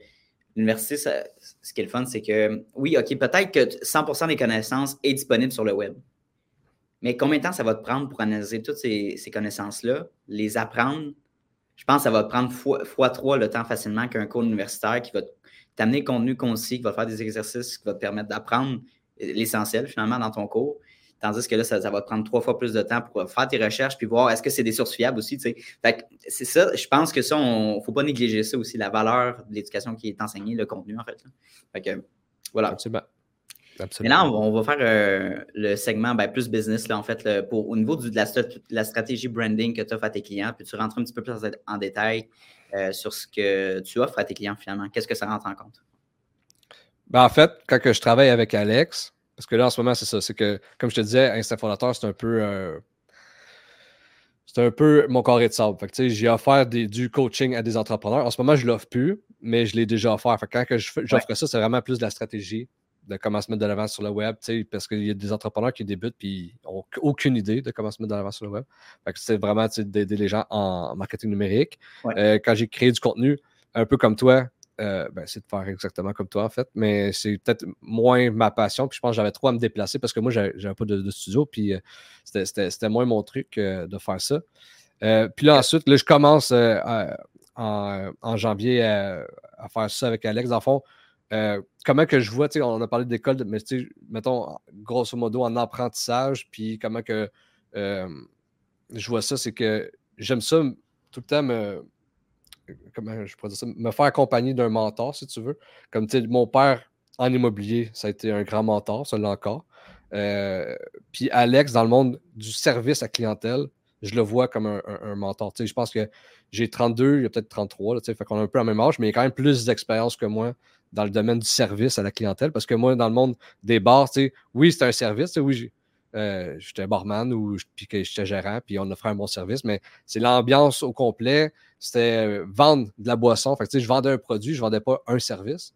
Speaker 2: l'université, ce qui est le fun, c'est que oui, OK, peut-être que 100% des connaissances est disponible sur le web. Mais combien de temps ça va te prendre pour analyser toutes ces, connaissances-là, les apprendre? Je pense que ça va te prendre fois, trois le temps facilement qu'un cours universitaire qui va t'amener le contenu concis, qui va faire des exercices, qui va te permettre d'apprendre l'essentiel finalement dans ton cours. Tandis que là, ça, va te prendre trois fois plus de temps pour faire tes recherches puis voir est-ce que c'est des sources fiables aussi. c'est ça, je pense que ça, il ne faut pas négliger ça aussi, la valeur de l'éducation qui est enseignée, le contenu en fait. Fait que, voilà. Mais là, on, va faire euh, le segment ben, plus business, là, en fait, pour, au niveau de, la, stratégie branding que tu offres à tes clients. Puis tu rentres un petit peu plus en détail euh, sur ce que tu offres à tes clients finalement. Qu'est-ce que ça rentre en compte?
Speaker 3: Ben, en fait, quand que je travaille avec Alex, parce que là, en ce moment, c'est ça, c'est que, comme je te disais, Instant Fondateur, c'est un peu. Euh, c'est un peu mon carré de sable. j'ai offert du coaching à des entrepreneurs. En ce moment, je ne l'offre plus, mais je l'ai déjà offert. Fait quand j'offre ça, c'est vraiment plus de la stratégie, de comment se mettre de l'avant sur le web, parce qu'il y a des entrepreneurs qui débutent et n'ont aucune idée de comment se mettre de l'avant sur le web. c'est vraiment d'aider les gens en marketing numérique. Euh, quand j'ai créé du contenu, un peu comme toi, euh, ben, c'est de faire exactement comme toi, en fait. Mais c'est peut-être moins ma passion. Puis je pense que j'avais trop à me déplacer parce que moi, j'avais pas de, studio. Puis euh, c'était moins mon truc de faire ça. puis là, ensuite, là, je commence en, janvier à, faire ça avec Alex. Dans le fond, comment que je vois, on a parlé d'école, mais mettons, grosso modo, en apprentissage, puis comment que je vois ça, c'est que j'aime ça tout le temps me, comment je ça, me faire accompagner d'un mentor, si tu veux. Comme mon père en immobilier, ça a été un grand mentor, ça l'est encore. Euh, puis Alex, dans le monde du service à clientèle, je le vois comme un, mentor. je pense que j'ai 32, il y a peut-être 33, là, fait qu'on a un peu la même âge, mais il a quand même plus d'expérience que moi dans le domaine du service à la clientèle. Parce que moi, dans le monde des bars, oui, c'est un service, oui, euh, j'étais barman ou puis que j'étais gérant, puis on offrait un bon service, mais c'est l'ambiance au complet. C'était euh, vendre de la boisson. Fait je vendais un produit, je ne vendais pas un service.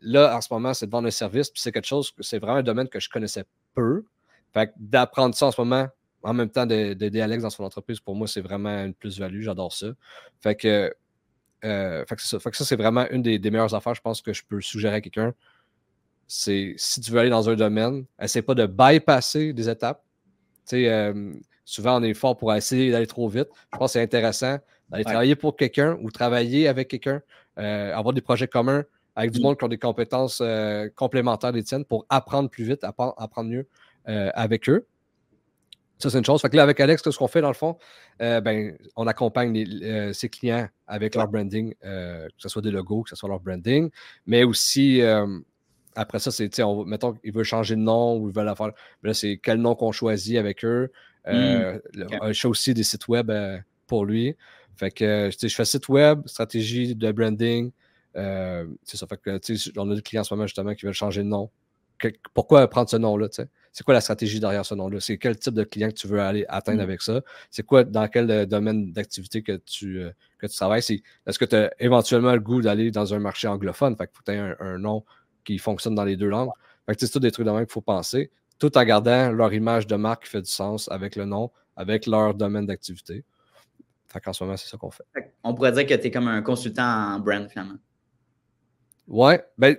Speaker 3: Là, en ce moment, c'est de vendre un service, puis c'est quelque chose, c'est vraiment un domaine que je connaissais peu. Fait d'apprendre ça en ce moment, en même temps d'aider Alex dans son entreprise, pour moi, c'est vraiment une plus-value. J'adore ça. Fait que, euh, fait que ça. Fait que ça, c'est vraiment une des, des, meilleures affaires, je pense, que je peux suggérer à quelqu'un c'est si tu veux aller dans un domaine, essaie pas de bypasser des étapes. Euh, souvent, on est fort pour essayer d'aller trop vite. Je pense que c'est intéressant d'aller travailler pour quelqu'un ou travailler avec quelqu'un, euh, avoir des projets communs avec du mm. monde qui ont des compétences complémentaires des tiennes pour apprendre plus vite, apprendre, apprendre mieux avec eux. Ça, c'est une chose. Fait que là, avec Alex, ce qu'on fait, dans le fond, ben, on accompagne ses clients avec leur branding, que ce soit des logos, que ce soit leur branding, mais aussi après ça, c'est, mettons, ils veulent changer de nom ou ils veulent la faire. Là, c'est quel nom qu'on choisit avec eux. Euh, Je fais aussi des sites web euh, pour lui. Fait que, je fais site web, stratégie de branding. Euh, c'est ça. Fait que, on a des clients en ce moment, justement, qui veulent changer de nom. pourquoi prendre ce nom-là, C'est quoi la stratégie derrière ce nom-là? C'est quel type de client que tu veux aller atteindre mm. avec ça? C'est quoi, dans quel euh, domaine d'activité que tu, que tu travailles? est-ce que tu as éventuellement le goût d'aller dans un marché anglophone? Fait que faut que tu aies un nom qui fonctionnent dans les deux langues. c'est tout des trucs de même qu'il faut penser, tout en gardant leur image de marque qui fait du sens avec le nom, avec leur domaine d'activité. Fait qu'en ce moment, c'est ça qu'on fait.
Speaker 2: On pourrait dire que tu es comme un consultant en brand, finalement.
Speaker 3: Ouais, ben,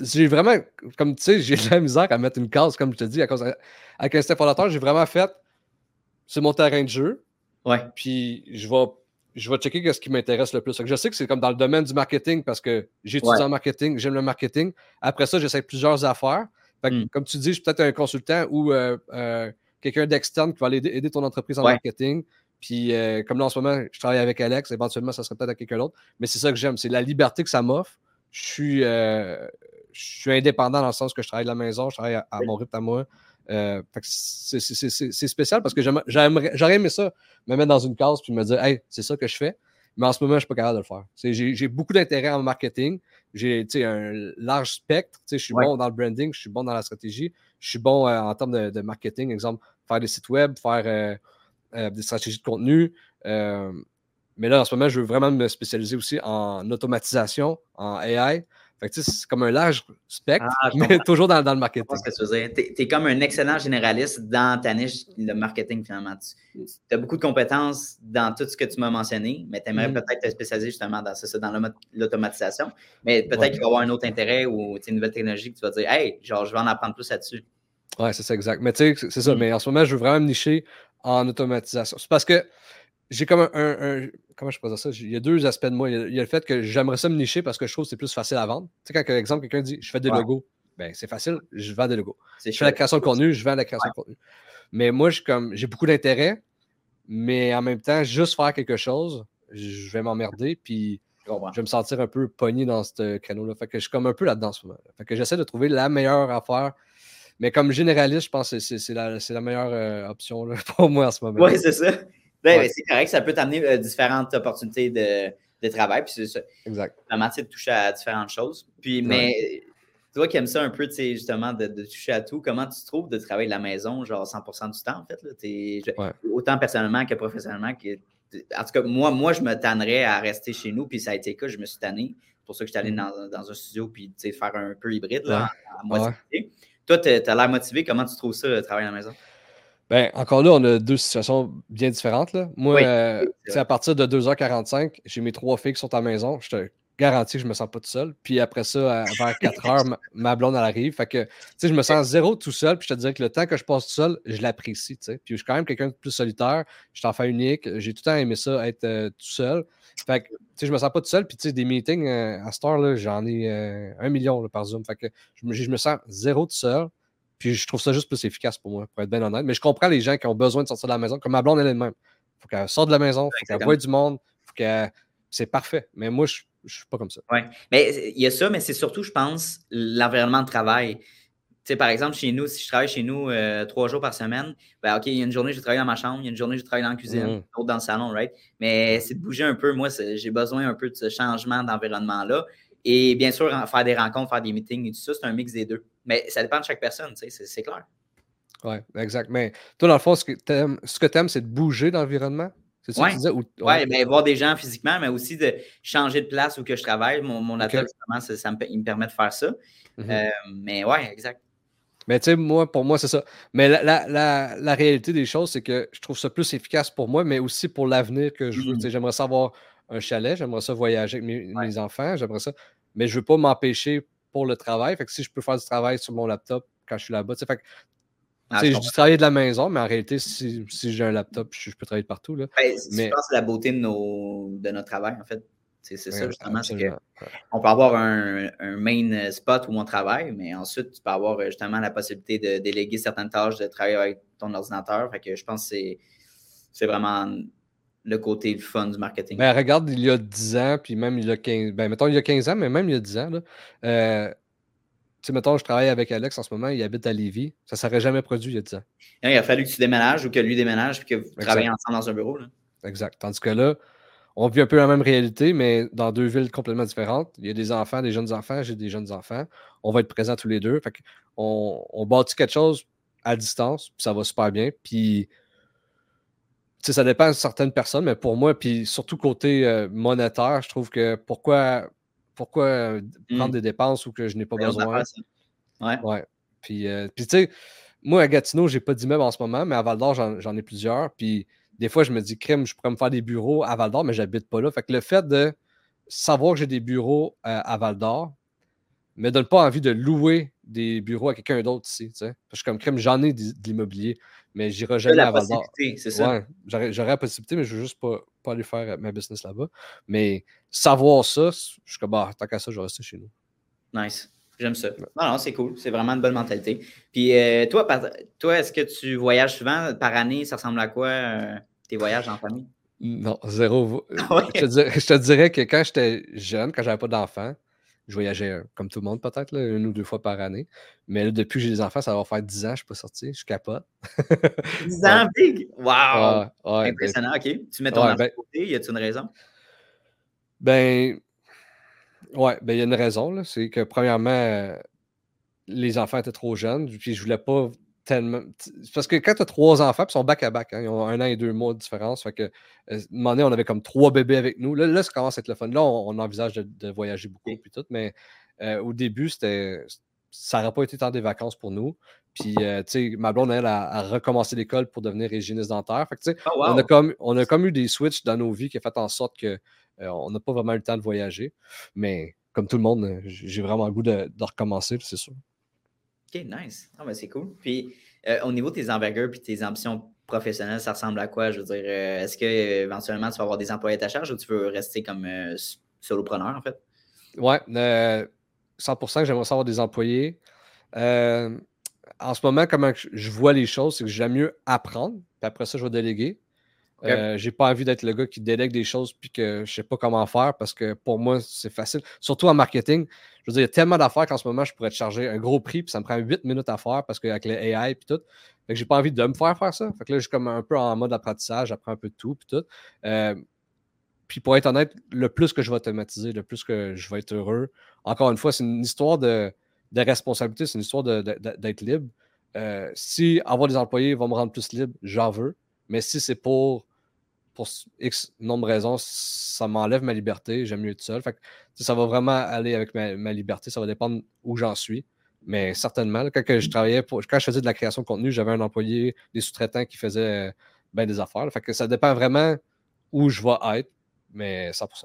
Speaker 3: j'ai vraiment, comme tu sais, j'ai de la misère à mettre une case, comme je te dis, à cause, avec un fondateur, j'ai vraiment fait, c'est mon terrain de jeu.
Speaker 2: Ouais.
Speaker 3: Puis je vais je vais checker ce qui m'intéresse le plus. Je sais que c'est comme dans le domaine du marketing parce que j'ai étudié en marketing, j'aime le marketing. Après ça, j'essaie plusieurs affaires. Hmm. Comme tu dis, je suis peut-être un consultant ou euh, euh, quelqu'un d'externe qui va aller aider ton entreprise en marketing. Puis euh, comme là en ce moment, je travaille avec Alex, éventuellement, ça serait peut-être à quelqu'un d'autre. Mais c'est ça que j'aime, c'est la liberté que ça m'offre. Je suis, je suis indépendant dans le sens que je travaille de la maison, je travaille à mon rythme à moi. Euh, c'est spécial parce que j'aurais aimé ça, me mettre dans une case puis me dire, hey, c'est ça que je fais. Mais en ce moment, je ne suis pas capable de le faire. J'ai beaucoup d'intérêt en marketing. J'ai un large spectre. Je suis bon dans le branding, je suis bon dans la stratégie, je suis bon euh, en termes de, marketing. Exemple, faire des sites web, faire euh, des stratégies de contenu. Mais là, en ce moment, je veux vraiment me spécialiser aussi en automatisation, en AI c'est comme un large spectre, ah, mais toujours dans, le marketing.
Speaker 2: Tu es, comme un excellent généraliste dans ta niche, le marketing, finalement. Tu, as beaucoup de compétences dans tout ce que tu m'as mentionné, mais tu aimerais mm-hmm. peut-être te spécialiser justement dans ça, dans l'automatisation. Mais peut-être qu'il va y avoir un autre intérêt ou une nouvelle technologie que tu vas dire, hey, genre, je vais en apprendre plus là-dessus.
Speaker 3: Oui, c'est ça, exact. Mais tu sais, c'est ça. Mm-hmm. Mais en ce moment, je veux vraiment me nicher en automatisation. C'est parce que j'ai comme un, Comment je dire ça? Il y a deux aspects de moi. Il y a, le fait que j'aimerais ça me nicher parce que je trouve que c'est plus facile à vendre. Tu sais, quand, par exemple, quelqu'un dit je fais des logos, ben c'est facile, je vends des logos. Je fais la création de contenu, je vends la création de contenu. Mais moi, j'ai beaucoup d'intérêt, mais en même temps, juste faire quelque chose, je vais m'emmerder. Puis je vais me sentir un peu pogné dans ce créneau-là. Fait que je suis comme un peu là-dedans en ce moment. Fait que j'essaie de trouver la meilleure affaire. Mais comme généraliste, je pense que c'est la, la, meilleure euh, option là, pour moi en ce moment.
Speaker 2: Oui, c'est ça. Ben, c'est correct, ça peut t'amener euh, différentes opportunités de, de travail. Puis c'est ça.
Speaker 3: Exact.
Speaker 2: Vraiment, de toucher à différentes choses. Puis, mais toi qui aimes ça un peu, justement, de, de, toucher à tout, comment tu trouves de travailler de la maison, genre 100% du temps, en fait? Là, Autant personnellement que professionnellement. Que, en tout cas, moi, moi, je me tannerais à rester chez nous, puis ça a été le cas, je me suis tanné. C'est pour ça que je suis allé mm. dans, dans, un studio, puis faire un peu hybride, là, Toi, tu as l'air motivé. Comment tu trouves ça, travailler à la maison?
Speaker 3: Ben, encore là, on a deux situations bien différentes. Là. Moi, euh, à partir de 2h45, j'ai mes trois filles qui sont à la maison. Je te garantis que je me sens pas tout seul. Puis après ça, vers 4 h ma, blonde, elle arrive. Fait que, tu sais, je me sens zéro tout seul. Puis je te dirais que le temps que je passe tout seul, je l'apprécie, tu sais. Puis je suis quand même quelqu'un de plus solitaire. Je suis enfant unique. J'ai tout le temps aimé ça, être euh, tout seul. Fait que, tu sais, je me sens pas tout seul. Puis, tu sais, des meetings euh, à cette heure-là, j'en ai un million par Zoom. Fait que je me, je me sens zéro tout seul. Puis je trouve ça juste plus efficace pour moi, pour être bien honnête. Mais je comprends les gens qui ont besoin de sortir de la maison, comme ma blonde elle-même. Il faut qu'elle sorte de la maison, il faut qu'elle voie du monde, faut qu'elle. C'est parfait. Mais moi, je ne suis pas comme ça.
Speaker 2: Oui. Mais il y a ça, mais c'est surtout, je pense, l'environnement de travail. Tu sais, par exemple, chez nous, si je travaille chez nous euh, trois jours par semaine, ben, OK, il y a une journée, je travaille dans ma chambre, il y a une journée, je travaille dans la cuisine, mmh. l'autre dans le salon, right? Mais c'est de bouger un peu. Moi, j'ai besoin un peu de ce changement d'environnement-là. Et bien sûr, faire des rencontres, faire des meetings et tout ça, c'est un mix des deux. Mais ça dépend de chaque personne, c'est clair.
Speaker 3: Oui, exact. Mais toi, dans le fond, ce que tu aimes, c'est de bouger l'environnement?
Speaker 2: C'est ça que tu disais? Oui, ouais, ben, voir des gens physiquement, mais aussi de changer de place où que je travaille. Mon, mon justement, ça, me, il me permet de faire ça. Mm-hmm. Euh, mais oui, exact.
Speaker 3: Mais tu sais, moi, pour moi, c'est ça. Mais la, la, la, réalité des choses, c'est que je trouve ça plus efficace pour moi, mais aussi pour l'avenir que je veux. Mm-hmm. J'aimerais savoir un chalet, j'aimerais ça voyager avec mes, enfants, j'aimerais ça. Mais je ne veux pas m'empêcher pour le travail. Fait que si je peux faire du travail sur mon laptop quand je suis là-bas, fait que, ah, je dis travailler de la maison, mais en réalité, si, si j'ai un laptop, je, peux travailler de partout. Là.
Speaker 2: Ben, mais... Je pense que c'est la beauté de, nos, de notre travail, en fait. C'est ça, justement. C'est on peut avoir un, un, main spot où on travaille, mais ensuite, tu peux avoir justement la possibilité de déléguer certaines tâches, de travailler avec ton ordinateur. Fait que je pense que c'est vraiment le côté fun du marketing.
Speaker 3: Ben, regarde, il y a 10 ans, puis même il y a 15 ben, mettons, il y a 15 ans, mais même il y a 10 ans, là, euh, tu sais, mettons, je travaille avec Alex en ce moment, il habite à Lévis. Ça ne serait jamais produit il y a 10 ans.
Speaker 2: il a fallu que tu déménages ou que lui déménage puis que vous travaillez ensemble dans un bureau. Là.
Speaker 3: Exact. Tandis que là, on vit un peu la même réalité, mais dans deux villes complètement différentes. Il y a des enfants, des jeunes enfants, j'ai des jeunes enfants. On va être présents tous les deux. Fait on, on bâtit quelque chose à distance, puis ça va super bien. Puis ça dépend de certaines personnes, mais pour moi, puis surtout côté euh, monétaire, je trouve que pourquoi, pourquoi euh, prendre mmh. des dépenses où que je n'ai pas besoin?
Speaker 2: Ouais.
Speaker 3: ouais. Puis, euh, puis tu sais, moi, à Gatineau, j'ai pas d'immeuble en ce moment, mais à Val d'Or, j'en ai plusieurs. Puis des fois, je me dis, crème, je pourrais me faire des bureaux à Val d'Or, mais j'habite pas là. Fait que le fait de savoir que j'ai des bureaux à Val d'Or me donne pas envie de louer des bureaux à quelqu'un d'autre ici. Parce que comme crème, j'en ai de l'immobilier mais j'irai jamais à Val d'Or.
Speaker 2: C'est ça.
Speaker 3: Ouais, j'aurais la possibilité, mais je veux juste pas, pas aller faire ma business là-bas. Mais savoir ça, je suis comme, bah, tant qu'à ça, je vais rester chez nous.
Speaker 2: Nice. J'aime ça. Non, non, c'est cool. C'est vraiment une bonne mentalité. Puis euh, toi, toi est-ce que tu voyages souvent? Par année? Ça ressemble à quoi euh, tes voyages en famille?
Speaker 3: Non, zéro. je, te dirais, je, te dirais, que quand j'étais jeune, quand j'avais pas d'enfants, je voyageais euh, comme tout le monde, peut-être, une ou deux fois par année. Mais là, depuis que j'ai des enfants, ça va faire 10 ans, je ne suis pas sorti, je capote.
Speaker 2: 10 ans, big! Wow! Impressionnant, OK. Tu mets ton enfant ben côté, y a-t-il une raison?
Speaker 3: Ben, ouais, ben, il y a une raison. C'est que, premièrement, euh, les enfants étaient trop jeunes, puis je voulais pas tellement. Parce que quand tu as trois enfants, ils sont back-à-back, hein, ils ont un an et deux mois de différence. Fait que, euh, moment donné, on avait comme trois bébés avec nous. Là, là ça commence à être le fun. Là, on, envisage de, voyager beaucoup, puis tout, mais euh, au début, c'était. Ça n'aurait pas été tant des vacances pour nous. Puis, euh, tu sais, ma blonde, elle, a, recommencé l'école pour devenir hygiéniste dentaire. Fait que, tu sais, oh, on, a comme, on a comme eu des switches dans nos vies qui ont fait en sorte qu'on n'a pas vraiment eu le temps de voyager. Mais, comme tout le monde, j'ai vraiment le goût de, de recommencer, c'est sûr.
Speaker 2: OK, nice. Ah, ben, c'est cool. Puis, euh, au niveau de tes envergures puis tes ambitions professionnelles, ça ressemble à quoi? Je veux dire, euh, est-ce que éventuellement tu vas avoir des employés à ta charge ou tu veux rester comme euh, solopreneur, en fait?
Speaker 3: Ouais, 100% j'aimerais savoir des employés. en ce moment, comment je vois les choses, c'est que j'aime mieux apprendre, puis après ça, je vais déléguer. Euh, j'ai pas envie d'être le gars qui délègue des choses puis que je sais pas comment faire parce que pour moi, c'est facile. Surtout en marketing. Je veux dire, il y a tellement d'affaires qu'en ce moment, je pourrais te charger un gros prix puis ça me prend 8 minutes à faire parce qu'avec les AI et tout. Fait que j'ai pas envie de me faire faire ça. Fait que là, je suis comme un peu en mode apprentissage, j'apprends un peu de tout puis tout. Euh, puis pour être honnête, le plus que je vais automatiser, le plus que je vais être heureux. Encore une fois, c'est une histoire de, responsabilité, c'est une histoire d'être libre. Euh, si avoir des employés va me rendre plus libre, j'en veux. Mais si c'est pour, pour X nombre de raisons, ça m'enlève ma liberté, j'aime mieux être seul. Fait ça va vraiment aller avec ma, liberté, ça va dépendre où j'en suis. Mais certainement, quand je travaillais pour, quand je faisais de la création de contenu, j'avais un employé, des sous-traitants qui faisaient ben, des affaires. Fait que ça dépend vraiment où je vais être mais 100%.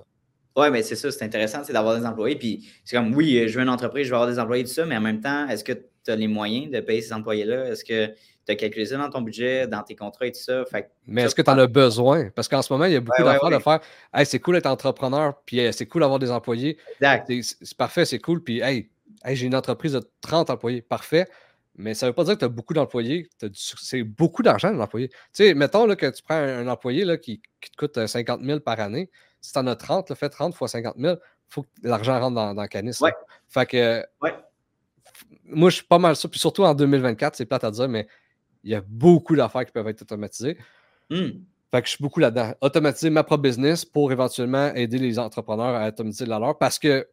Speaker 2: Oui, mais c'est ça, c'est intéressant d'avoir des employés. Puis c'est comme, oui, je veux une entreprise, je veux avoir des employés, tout ça, mais en même temps, est-ce que tu as les moyens de payer ces employés-là? Est-ce que tu as calculé ça dans ton budget, dans tes contrats et tout ça?
Speaker 3: mais est-ce que tu en as besoin? Parce qu'en ce moment, il y a beaucoup d'affaires de faire. Hey, c'est cool d'être entrepreneur, puis c'est cool d'avoir des employés. C'est parfait, c'est cool. Puis, hey, j'ai une entreprise de 30 employés. Parfait. Mais ça ne veut pas dire que tu as beaucoup d'employés. C'est beaucoup d'argent, l'employé. Tu sais, mettons là, que tu prends un, employé là, qui, qui, te coûte 50 euh, 000 par année. Si tu en as 30, le fait 30 fois 50 000, il faut que l'argent rentre dans, dans le canis. Fait que. Moi, je suis pas mal ça. Puis surtout en 2024, c'est plate à dire, mais il y a beaucoup d'affaires qui peuvent être automatisées.
Speaker 2: Hmm.
Speaker 3: Fait que je suis beaucoup là-dedans. Automatiser ma propre business pour éventuellement aider les entrepreneurs à automatiser la leur parce que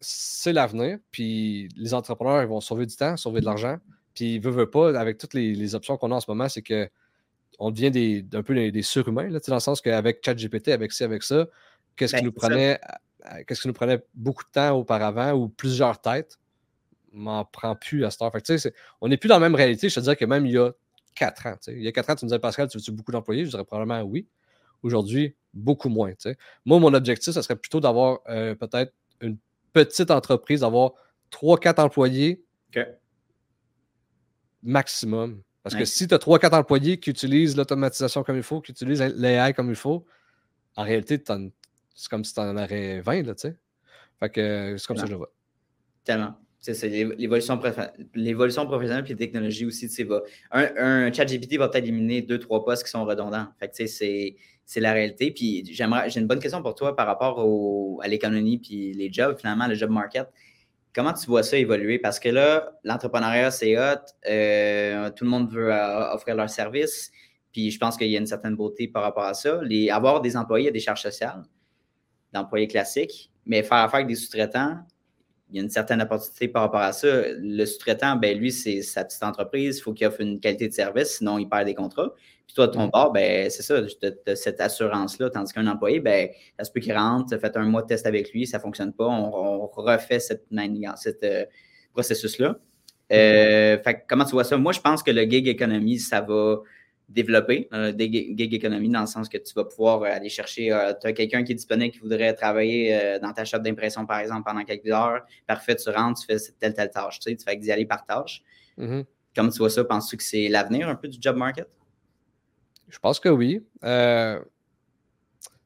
Speaker 3: c'est l'avenir. Puis les entrepreneurs, ils vont sauver du temps, sauver de l'argent. Puis, veut, veut pas, avec toutes les, options qu'on a en ce moment, c'est que on devient des, un peu des, surhumains, là, dans le sens qu'avec ChatGPT, avec ci, avec ça, qu'est-ce qui ben, nous prenait euh, qu'est-ce qui nous prenait beaucoup de temps auparavant ou plusieurs têtes, m'en prend plus à cette heure. on n'est plus dans la même réalité. Je te dirais que même il y a quatre ans. Il y a quatre ans, tu me disais, Pascal, tu veux-tu beaucoup d'employés? Je dirais probablement oui. Aujourd'hui, beaucoup moins. Moi, mon objectif, ce serait plutôt d'avoir euh, peut-être une petite entreprise, d'avoir trois, quatre employés maximum. Parce que si tu as 3-4 employés qui utilisent l'automatisation comme il faut, qui utilisent l'AI comme il faut, en réalité, c'est comme si tu en aurais 20, là, tu sais. Fait que c'est comme ça que je vois.
Speaker 2: Tellement. C'est l'évolution professionnelle et la technologie aussi. Va, un, un chat GPT va peut-être éliminer deux, trois postes qui sont redondants. Fait que c'est la réalité. Puis j'aimerais, j'ai une bonne question pour toi par rapport à l'économie puis les jobs, finalement, le job market. Comment tu vois ça évoluer? Parce que là, l'entrepreneuriat, c'est hot. Euh, tout le monde veut euh, offrir leurs services. Puis je pense qu'il y a une certaine beauté par rapport à ça. Les, avoir des employés à des charges sociales, d'employés classiques, mais faire affaire avec des sous-traitants, il y a une certaine opportunité par rapport à ça. Le sous-traitant, ben, lui, c'est sa petite entreprise, il faut qu'il offre une qualité de service, sinon il perd des contrats. Puis toi, de ton bord, ben, c'est ça, tu as cette assurance-là. Tandis qu'un employé, ben, ça se peut qu'il rentre, tu fait un mois de test avec lui, ça ne fonctionne pas, on, refait cette, cette euh, processus-là. Euh, fait, comment tu vois ça? Moi, je pense que le gig economy, ça va développer, euh, des gig economy, dans le sens que tu vas pouvoir aller chercher, tu as quelqu'un qui est disponible qui voudrait travailler dans ta shop d'impression, par exemple, pendant quelques heures. Parfait, tu rentres, tu fais telle, telle tâche. Tu, sais, tu fais d'y aller par tâche.
Speaker 3: Mm-hmm.
Speaker 2: Comment tu vois ça? Penses-tu que c'est l'avenir un peu du job market?
Speaker 3: Je pense que oui. Euh,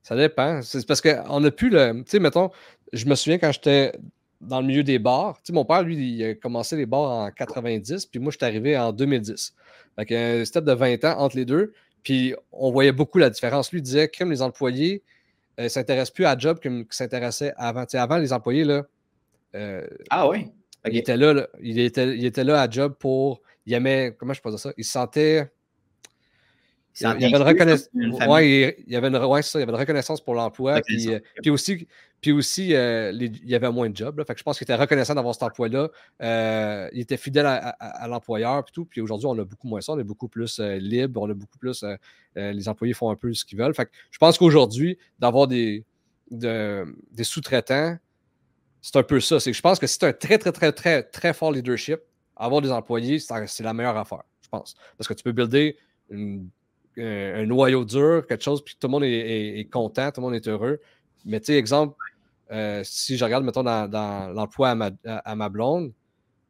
Speaker 3: ça dépend. C'est parce qu'on n'a plus le. Tu sais, mettons, je me souviens quand j'étais dans le milieu des bars. Tu sais, mon père, lui, il a commencé les bars en 90, puis moi, je suis arrivé en 2010. Fait un step de 20 ans entre les deux. Puis on voyait beaucoup la différence. Lui disait que les employés ne euh, s'intéressent plus à job qu'ils s'intéressaient avant. Tu sais, avant, les employés, là.
Speaker 2: Euh, ah oui?
Speaker 3: Il, était là, il, était, il était là à job pour. Il aimait. Comment je peux dire ça? Il se sentait il y, avait une reconnaissance. Ouais, il y avait une, ça, il y avait une reconnaissance pour l'emploi. Puis, euh, puis, aussi, puis aussi euh, il y avait moins de jobs. Fait que je pense qu'il était reconnaissant d'avoir cet emploi-là. Euh, il était fidèle à, l'employeur. Puis, tout. puis aujourd'hui, on a beaucoup moins ça. On est beaucoup plus libre. On a beaucoup plus. les employés font un peu ce qu'ils veulent. Fait que je pense qu'aujourd'hui, d'avoir des, des sous-traitants, c'est un peu ça. C'est que je pense que c'est un très, très, très, très, très fort leadership. Avoir des employés, c'est la meilleure affaire, je pense. Parce que tu peux builder une un, noyau dur, quelque chose, puis tout le monde est, content, tout le monde est heureux. Mais tu sais, exemple, euh, si je regarde, mettons, dans, l'emploi à ma, blonde,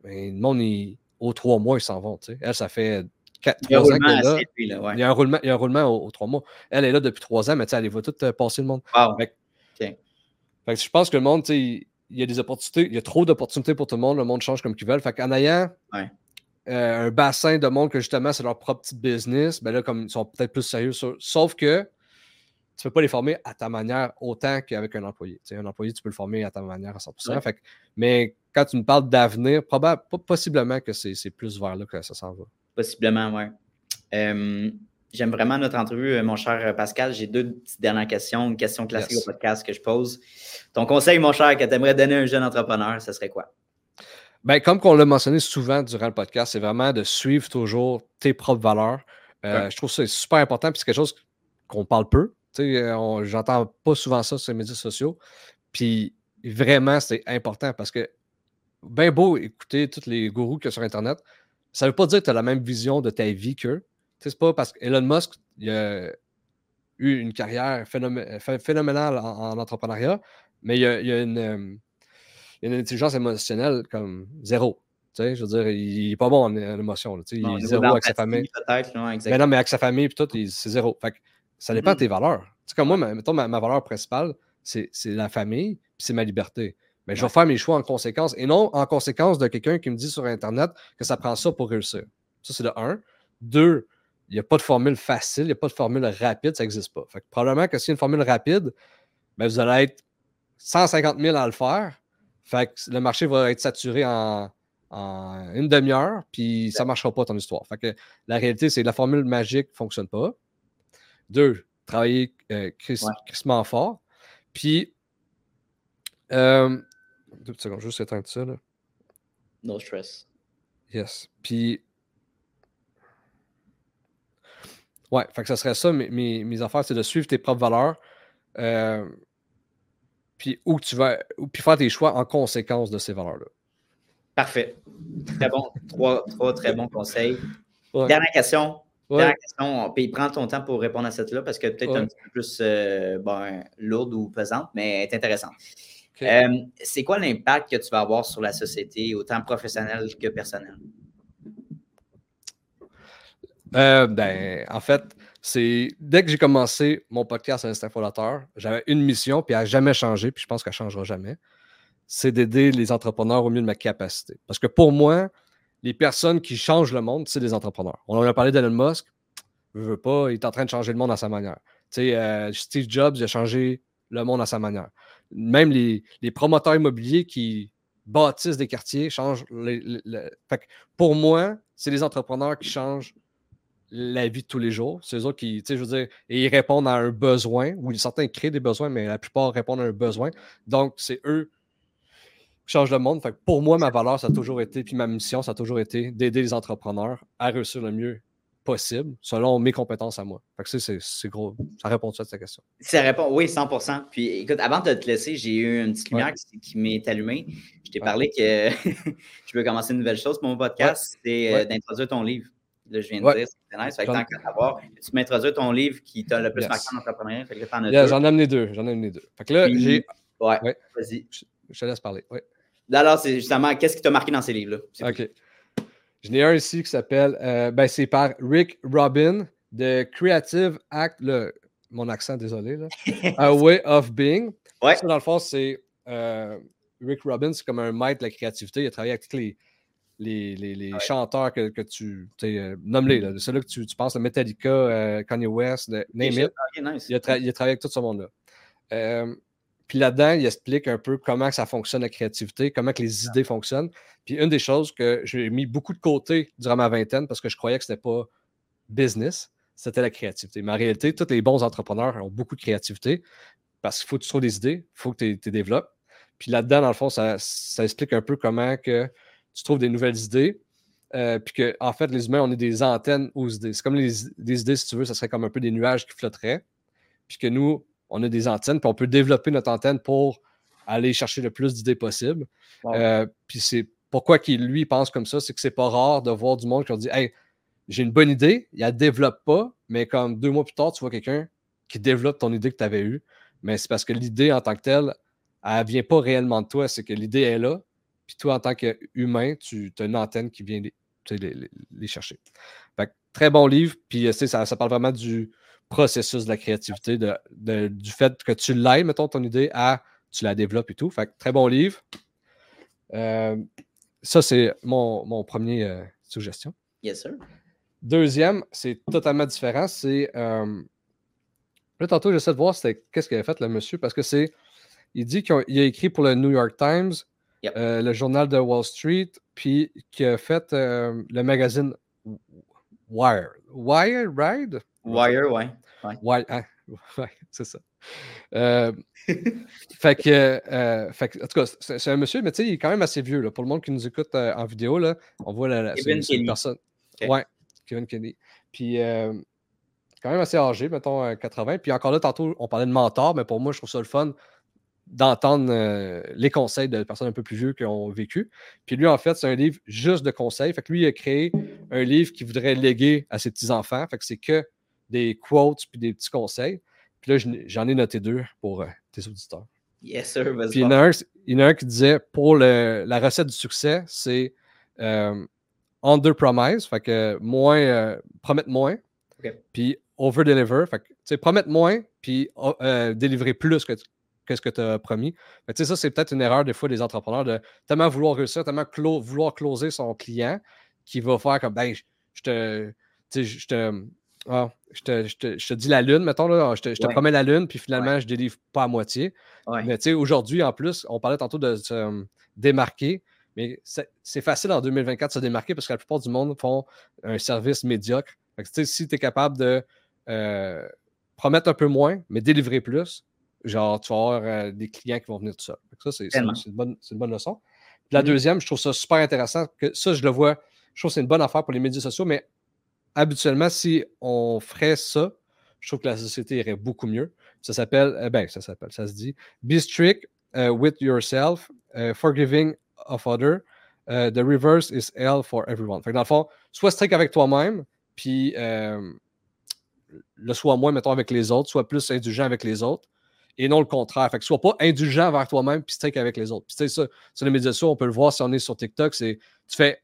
Speaker 3: ben, le monde, il, aux trois mois, ils s'en vont. Elle, ça fait quatre, trois ans qu'elle est là. il, y a un roulement, il y a un roulement aux, trois mois. Elle est là depuis trois ans, mais tu sais, elle va tout euh, passer le monde. je pense que le monde, tu sais, il y a des opportunités, il y a trop d'opportunités pour tout le monde, le monde change comme qu'il veut. Fait qu'en ayant euh, un bassin de monde que justement c'est leur propre petit business, ben là, comme ils sont peut-être plus sérieux. Sauf que tu ne peux pas les former à ta manière autant qu'avec un employé. un employé, tu peux le former à ta manière à 100%. mais quand tu me parles d'avenir, probablement, possiblement que c'est plus vers là que ça s'en va.
Speaker 2: Possiblement, oui. J'aime vraiment notre entrevue, euh, mon cher Pascal. J'ai deux petites dernières questions. Une question classique au podcast que je pose. Ton conseil, mon cher, que tu aimerais donner à un jeune entrepreneur, ce serait quoi?
Speaker 3: Ben, comme on l'a mentionné souvent durant le podcast, c'est vraiment de suivre toujours tes propres valeurs. Euh, je trouve c'est super important, puis c'est quelque chose qu'on parle peu. Euh, j'entends pas souvent ça sur les médias sociaux. Puis vraiment, c'est important parce que bien beau écouter tous les gourous qu'il y a sur Internet, ça ne veut pas dire que tu as la même vision de ta vie qu'eux. C'est pas parce qu'Elon Musk il a eu une carrière phénoménale en, entrepreneuriat, mais il y a, une, intelligence émotionnelle comme zéro. je veux dire, il n'est pas bon en, émotion. il est zéro avec sa famille. mais non, mais avec sa famille, puis tout, c'est zéro. Fait ça dépend de tes valeurs. comme moi, mettons, ma, valeur principale, c'est la famille, puis c'est ma liberté. Mais je vais faire mes choix en conséquence et non en conséquence de quelqu'un qui me dit sur Internet que ça prend ça pour réussir. Ça, c'est de un. Deux, il n'y a pas de formule facile, il n'y a pas de formule rapide, ça n'existe pas. Fait probablement que s'il y a une formule rapide, ben, vous allez être 150 000 à le faire. Fait que le marché va être saturé en, une demi-heure, puis ça ne marchera pas ton histoire. Fait que la réalité, c'est que la formule magique ne fonctionne pas. Deux, travailler euh, crissement fort. Puis, euh, deux secondes, juste éteindre ça. Là.
Speaker 2: No stress.
Speaker 3: Yes. Puis, Ouais, fait que ça serait ça, mes, mes, affaires, c'est de suivre tes propres valeurs. Euh, puis où tu vas, puis faire tes choix en conséquence de ces valeurs-là.
Speaker 2: Parfait. Très bon. trois, trois très bons conseils. Dernière question. Dernière question. Puis prends ton temps pour répondre à cette-là parce que peut-être un petit peu plus euh, lourde ou pesante, mais est intéressante. Euh, c'est quoi l'impact que tu vas avoir sur la société, autant professionnel que personnel?
Speaker 3: Euh, ben, en fait, c'est dès que j'ai commencé mon podcast à l'Instinct Fondateur, j'avais une mission, puis elle n'a jamais changé, puis je pense qu'elle ne changera jamais. C'est d'aider les entrepreneurs au mieux de ma capacité. Parce que pour moi, les personnes qui changent le monde, c'est des entrepreneurs. On en a parlé d'Elon Musk. Pas, il est en train de changer le monde à sa manière. Euh, Steve Jobs, a changé le monde à sa manière. Même les, promoteurs immobiliers qui bâtissent des quartiers changent. pour moi, c'est les entrepreneurs qui changent la vie de tous les jours. C'est eux autres qui, tu sais, je veux dire, et ils répondent à un besoin, ou certains créent des besoins, mais la plupart répondent à un besoin. Donc, c'est eux qui changent le monde. Fait pour moi, ma valeur, ça a toujours été, puis ma mission, ça a toujours été d'aider les entrepreneurs à réussir le mieux possible selon mes compétences à moi. Fait que c'est gros. Ça répond à ta question.
Speaker 2: Ça répond, oui, 100% Puis écoute, avant de te laisser, j'ai eu une petite lumière qui, m'est allumée. Je t'ai parlé que je veux commencer une nouvelle chose pour mon podcast, c'est euh, d'introduire ton livre. Là, je viens de dire, c'est nice. Fait que tant qu'à savoir, tu m'introduis ton livre qui t'a le plus marqué en entrepreneuriat. Fait
Speaker 3: que J'en ai amené deux. J'en ai amené deux. Fait que là, j'ai.
Speaker 2: Ouais, vas-y.
Speaker 3: Je, te laisse parler. Ouais.
Speaker 2: Alors, c'est justement, qu'est-ce qui t'a marqué dans ces livres-là?
Speaker 3: OK. J'en ai un ici qui s'appelle, euh, ben, c'est par Rick Robin de Creative Act, le, mon accent, désolé, là. A Way of Being.
Speaker 2: Ouais.
Speaker 3: Ça, dans le fond, c'est euh, Rick Robin, c'est comme un maître de la créativité. Il a travaillé avec tous les, les, les, chanteurs que, que tu. Euh, Nomme-les, là. Celui que tu, tu penses, Metallica, euh, Kanye West, name it. il, a il, a travaillé avec tout ce monde-là. Euh, puis là-dedans, il explique un peu comment ça fonctionne la créativité, comment que les idées fonctionnent. Puis une des choses que j'ai mis beaucoup de côté durant ma vingtaine parce que je croyais que ce n'était pas business, c'était la créativité. Mais en réalité, tous les bons entrepreneurs ont beaucoup de créativité parce qu'il faut que tu trouves des idées, il faut que tu les développes. Puis là-dedans, dans le fond, ça, ça, explique un peu comment que tu trouves des nouvelles idées. Euh, puis que, en fait, les humains, on est des antennes aux idées. C'est comme les, idées, si tu veux, ça serait comme un peu des nuages qui flotteraient. Puis que nous, on a des antennes, puis on peut développer notre antenne pour aller chercher le plus d'idées possible. Euh, puis c'est pourquoi qu'il, lui, pense comme ça, c'est que c'est pas rare de voir du monde qui leur dit Hey, j'ai une bonne idée, il la développe pas, mais comme deux mois plus tard, tu vois quelqu'un qui développe ton idée que tu avais eue. Mais c'est parce que l'idée en tant que telle, elle vient pas réellement de toi, c'est que l'idée est là, puis toi, en tant qu'humain, tu as une antenne qui vient les, chercher. très bon livre. Puis euh, ça, ça parle vraiment du processus de la créativité, du fait que tu l'aimes, mettons, ton idée, à tu la développes et tout. Fait très bon livre. Euh, ça, c'est mon, premier. Euh, suggestion.
Speaker 2: Yes, sir.
Speaker 3: Deuxième, c'est totalement différent. C'est. Euh, là, tantôt, j'essaie de voir qu'est-ce qu'il avait fait, le monsieur, parce que c'est. Il dit qu'il a, écrit pour le New York Times, euh, le journal de Wall Street, puis qu'il a fait euh, le magazine Wire. Wire, Ride?
Speaker 2: Wire, ouais.
Speaker 3: Ouais, hein? ouais c'est ça. fait, que, fait, en tout cas, c'est un monsieur, mais tu sais, il est quand même assez vieux. Là. Pour le monde qui nous écoute en vidéo, là, on voit la, une, personne. Ouais, Kevin Kennedy. Puis, euh, quand même assez âgé, mettons 80. Euh, Puis encore là, tantôt, on parlait de mentor, mais pour moi, je trouve ça le fun d'entendre euh, les conseils de personnes un peu plus vieux qui ont vécu. Puis lui, en fait, c'est un livre juste de conseils. Fait que lui, il a créé un livre qu'il voudrait léguer à ses petits-enfants. Fait que c'est que des quotes puis des petits conseils. Puis là, j'en ai noté deux pour tes auditeurs.
Speaker 2: Yes, sir.
Speaker 3: Puis il y, en a un, qui disait pour la recette du succès, c'est under promise, fait que moins, euh, promettre moins, puis over deliver, fait que promettre moins, puis oh, euh, délivrer plus que, ce que tu as promis. Fait ça, c'est peut-être une erreur des fois des entrepreneurs de tellement vouloir réussir, tellement vouloir closer son client qui va faire comme ben, je te. Je te, ah, je, te, je, te, je te dis la lune, mettons, là, je te, promets la lune, puis finalement, je délivre pas à moitié. Mais tu sais, aujourd'hui, en plus, on parlait tantôt de se euh, démarquer. Mais c'est facile en 2024 de se démarquer parce que la plupart du monde font un service médiocre. si tu es capable de euh, promettre un peu moins, mais délivrer plus, genre, tu vas avoir euh, des clients qui vont venir tout ça. Ça, c'est une, bonne leçon. la mm-hmm. deuxième, je trouve ça super intéressant. que Ça, je le vois, je trouve que c'est une bonne affaire pour les médias sociaux, mais habituellement, si on ferait ça, je trouve que la société irait beaucoup mieux. Ça s'appelle, euh, ben, ça s'appelle, ça se dit Be strict with yourself, forgiving of other, uh, the reverse is hell for everyone. Fait que dans le fond, sois strict avec toi-même, puis euh, le sois moins, mettons, avec les autres, sois plus indulgent avec les autres, et non le contraire. Fait que sois pas indulgent envers toi-même, puis strict avec les autres. Puis tu sais, ça, sur les médias sociaux, on peut le voir si on est sur TikTok, c'est tu fais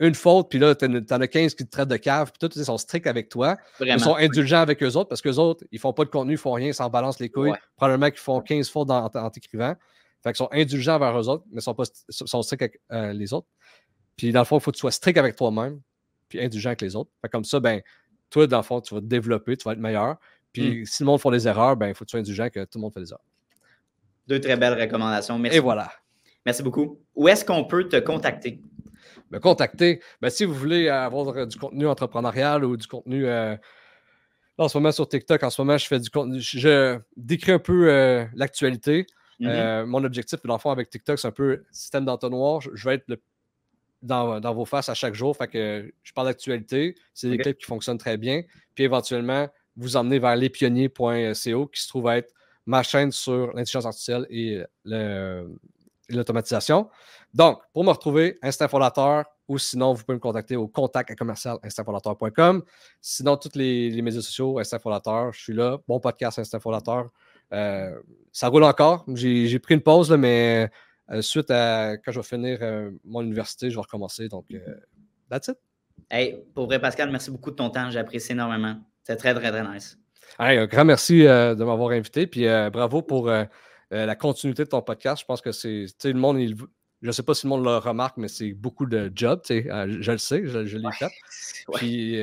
Speaker 3: une faute, puis là, t'en as 15 qui te traitent de cave, puis tout, ils sont stricts avec toi. Ils sont indulgents avec eux autres parce qu'eux autres, ils font pas de contenu, ils font rien, ils s'en balancent les couilles. Probablement qu'ils font 15 fautes en, en t'écrivant. Fait qu'ils sont indulgents envers eux autres, mais sont pas sont stricts avec euh, les autres. Puis dans le fond, il faut que tu sois strict avec toi-même, puis indulgent avec les autres. Fait comme ça, ben, toi, dans le fond, tu vas te développer, tu vas être meilleur. Puis mm. si le monde fait des erreurs, ben, il faut que tu sois indulgent que tout le monde fait des erreurs.
Speaker 2: Deux très belles recommandations. Merci.
Speaker 3: Et voilà.
Speaker 2: Merci beaucoup. Où est-ce qu'on peut te contacter?
Speaker 3: Me contacter. Ben, si vous voulez avoir du contenu entrepreneurial ou du contenu. Euh, en ce moment, sur TikTok, en ce moment, je fais du contenu. Je décris un peu euh, l'actualité. Mm-hmm. Euh, mon objectif, dans le fond, avec TikTok, c'est un peu système d'entonnoir. Je, vais être dans, vos faces à chaque jour. Fait que je parle d'actualité. C'est des clips qui fonctionnent très bien. Puis éventuellement, vous emmener vers lespionniers.co qui se trouve être ma chaîne sur l'intelligence artificielle et l'automatisation. Donc, pour me retrouver, Instinct Fondateur, ou sinon, vous pouvez me contacter au contact à commercial Sinon, tous les, médias sociaux, Instinct Fondateur, je suis là. Bon podcast Instinct Fondateur. Euh, ça roule encore. J'ai pris une pause, mais euh, suite à quand je vais finir euh, mon université, je vais recommencer. Donc, that's it.
Speaker 2: Hey, pour vrai, Pascal, merci beaucoup de ton temps. J'apprécie énormément. C'est très, très, très nice.
Speaker 3: un grand merci de m'avoir invité. Puis bravo pour la continuité de ton podcast. Je pense que c'est. Le monde, je ne sais pas si le monde le remarque, mais c'est beaucoup de job. je, le sais, je, l'ai fait. Puis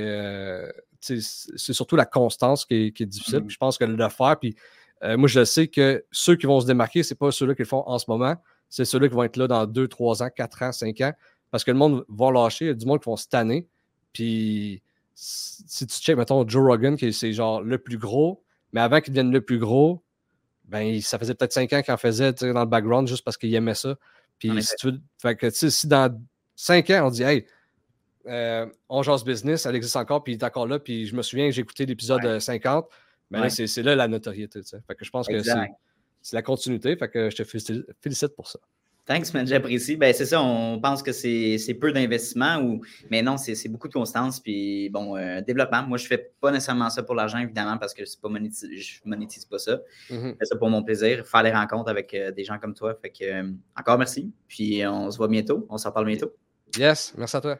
Speaker 3: c'est surtout la constance qui est, difficile. Mm. Je pense que le faire, puis euh, moi, je sais que ceux qui vont se démarquer, ce n'est pas ceux-là qui le font en ce moment, c'est ceux-là qui vont être là dans 2, 3 ans, 4 ans, 5 ans, parce que le monde va lâcher, il y a du monde qui vont se tanner. Puis si tu check, mettons, Joe Rogan, qui c'est genre le plus gros, mais avant qu'il devienne le plus gros, ben, ça faisait peut-être 5 ans qu'il en faisait dans le background juste parce qu'il aimait ça. Puis si, tu fait que, si dans 5 ans, on dit, hey, euh, on jase business, elle existe encore, puis il est encore là, puis je me souviens, j'ai écouté l'épisode 50, mais c'est là la notoriété. Fait que je pense que c'est la continuité. Fait que je te félicite pour ça.
Speaker 2: Thanks, man, j'apprécie. Ben, c'est ça, on pense que c'est peu d'investissement, ou... mais non, c'est beaucoup de constance. Puis, bon, euh, développement. Moi, je ne fais pas nécessairement ça pour l'argent, évidemment, parce que pas je ne monétise pas ça. Mm-hmm. Je fais ça pour mon plaisir, faire les rencontres avec euh, des gens comme toi. Fait que, euh, encore merci. Puis, on se voit bientôt. On s'en parle bientôt.
Speaker 3: Yes, merci à toi.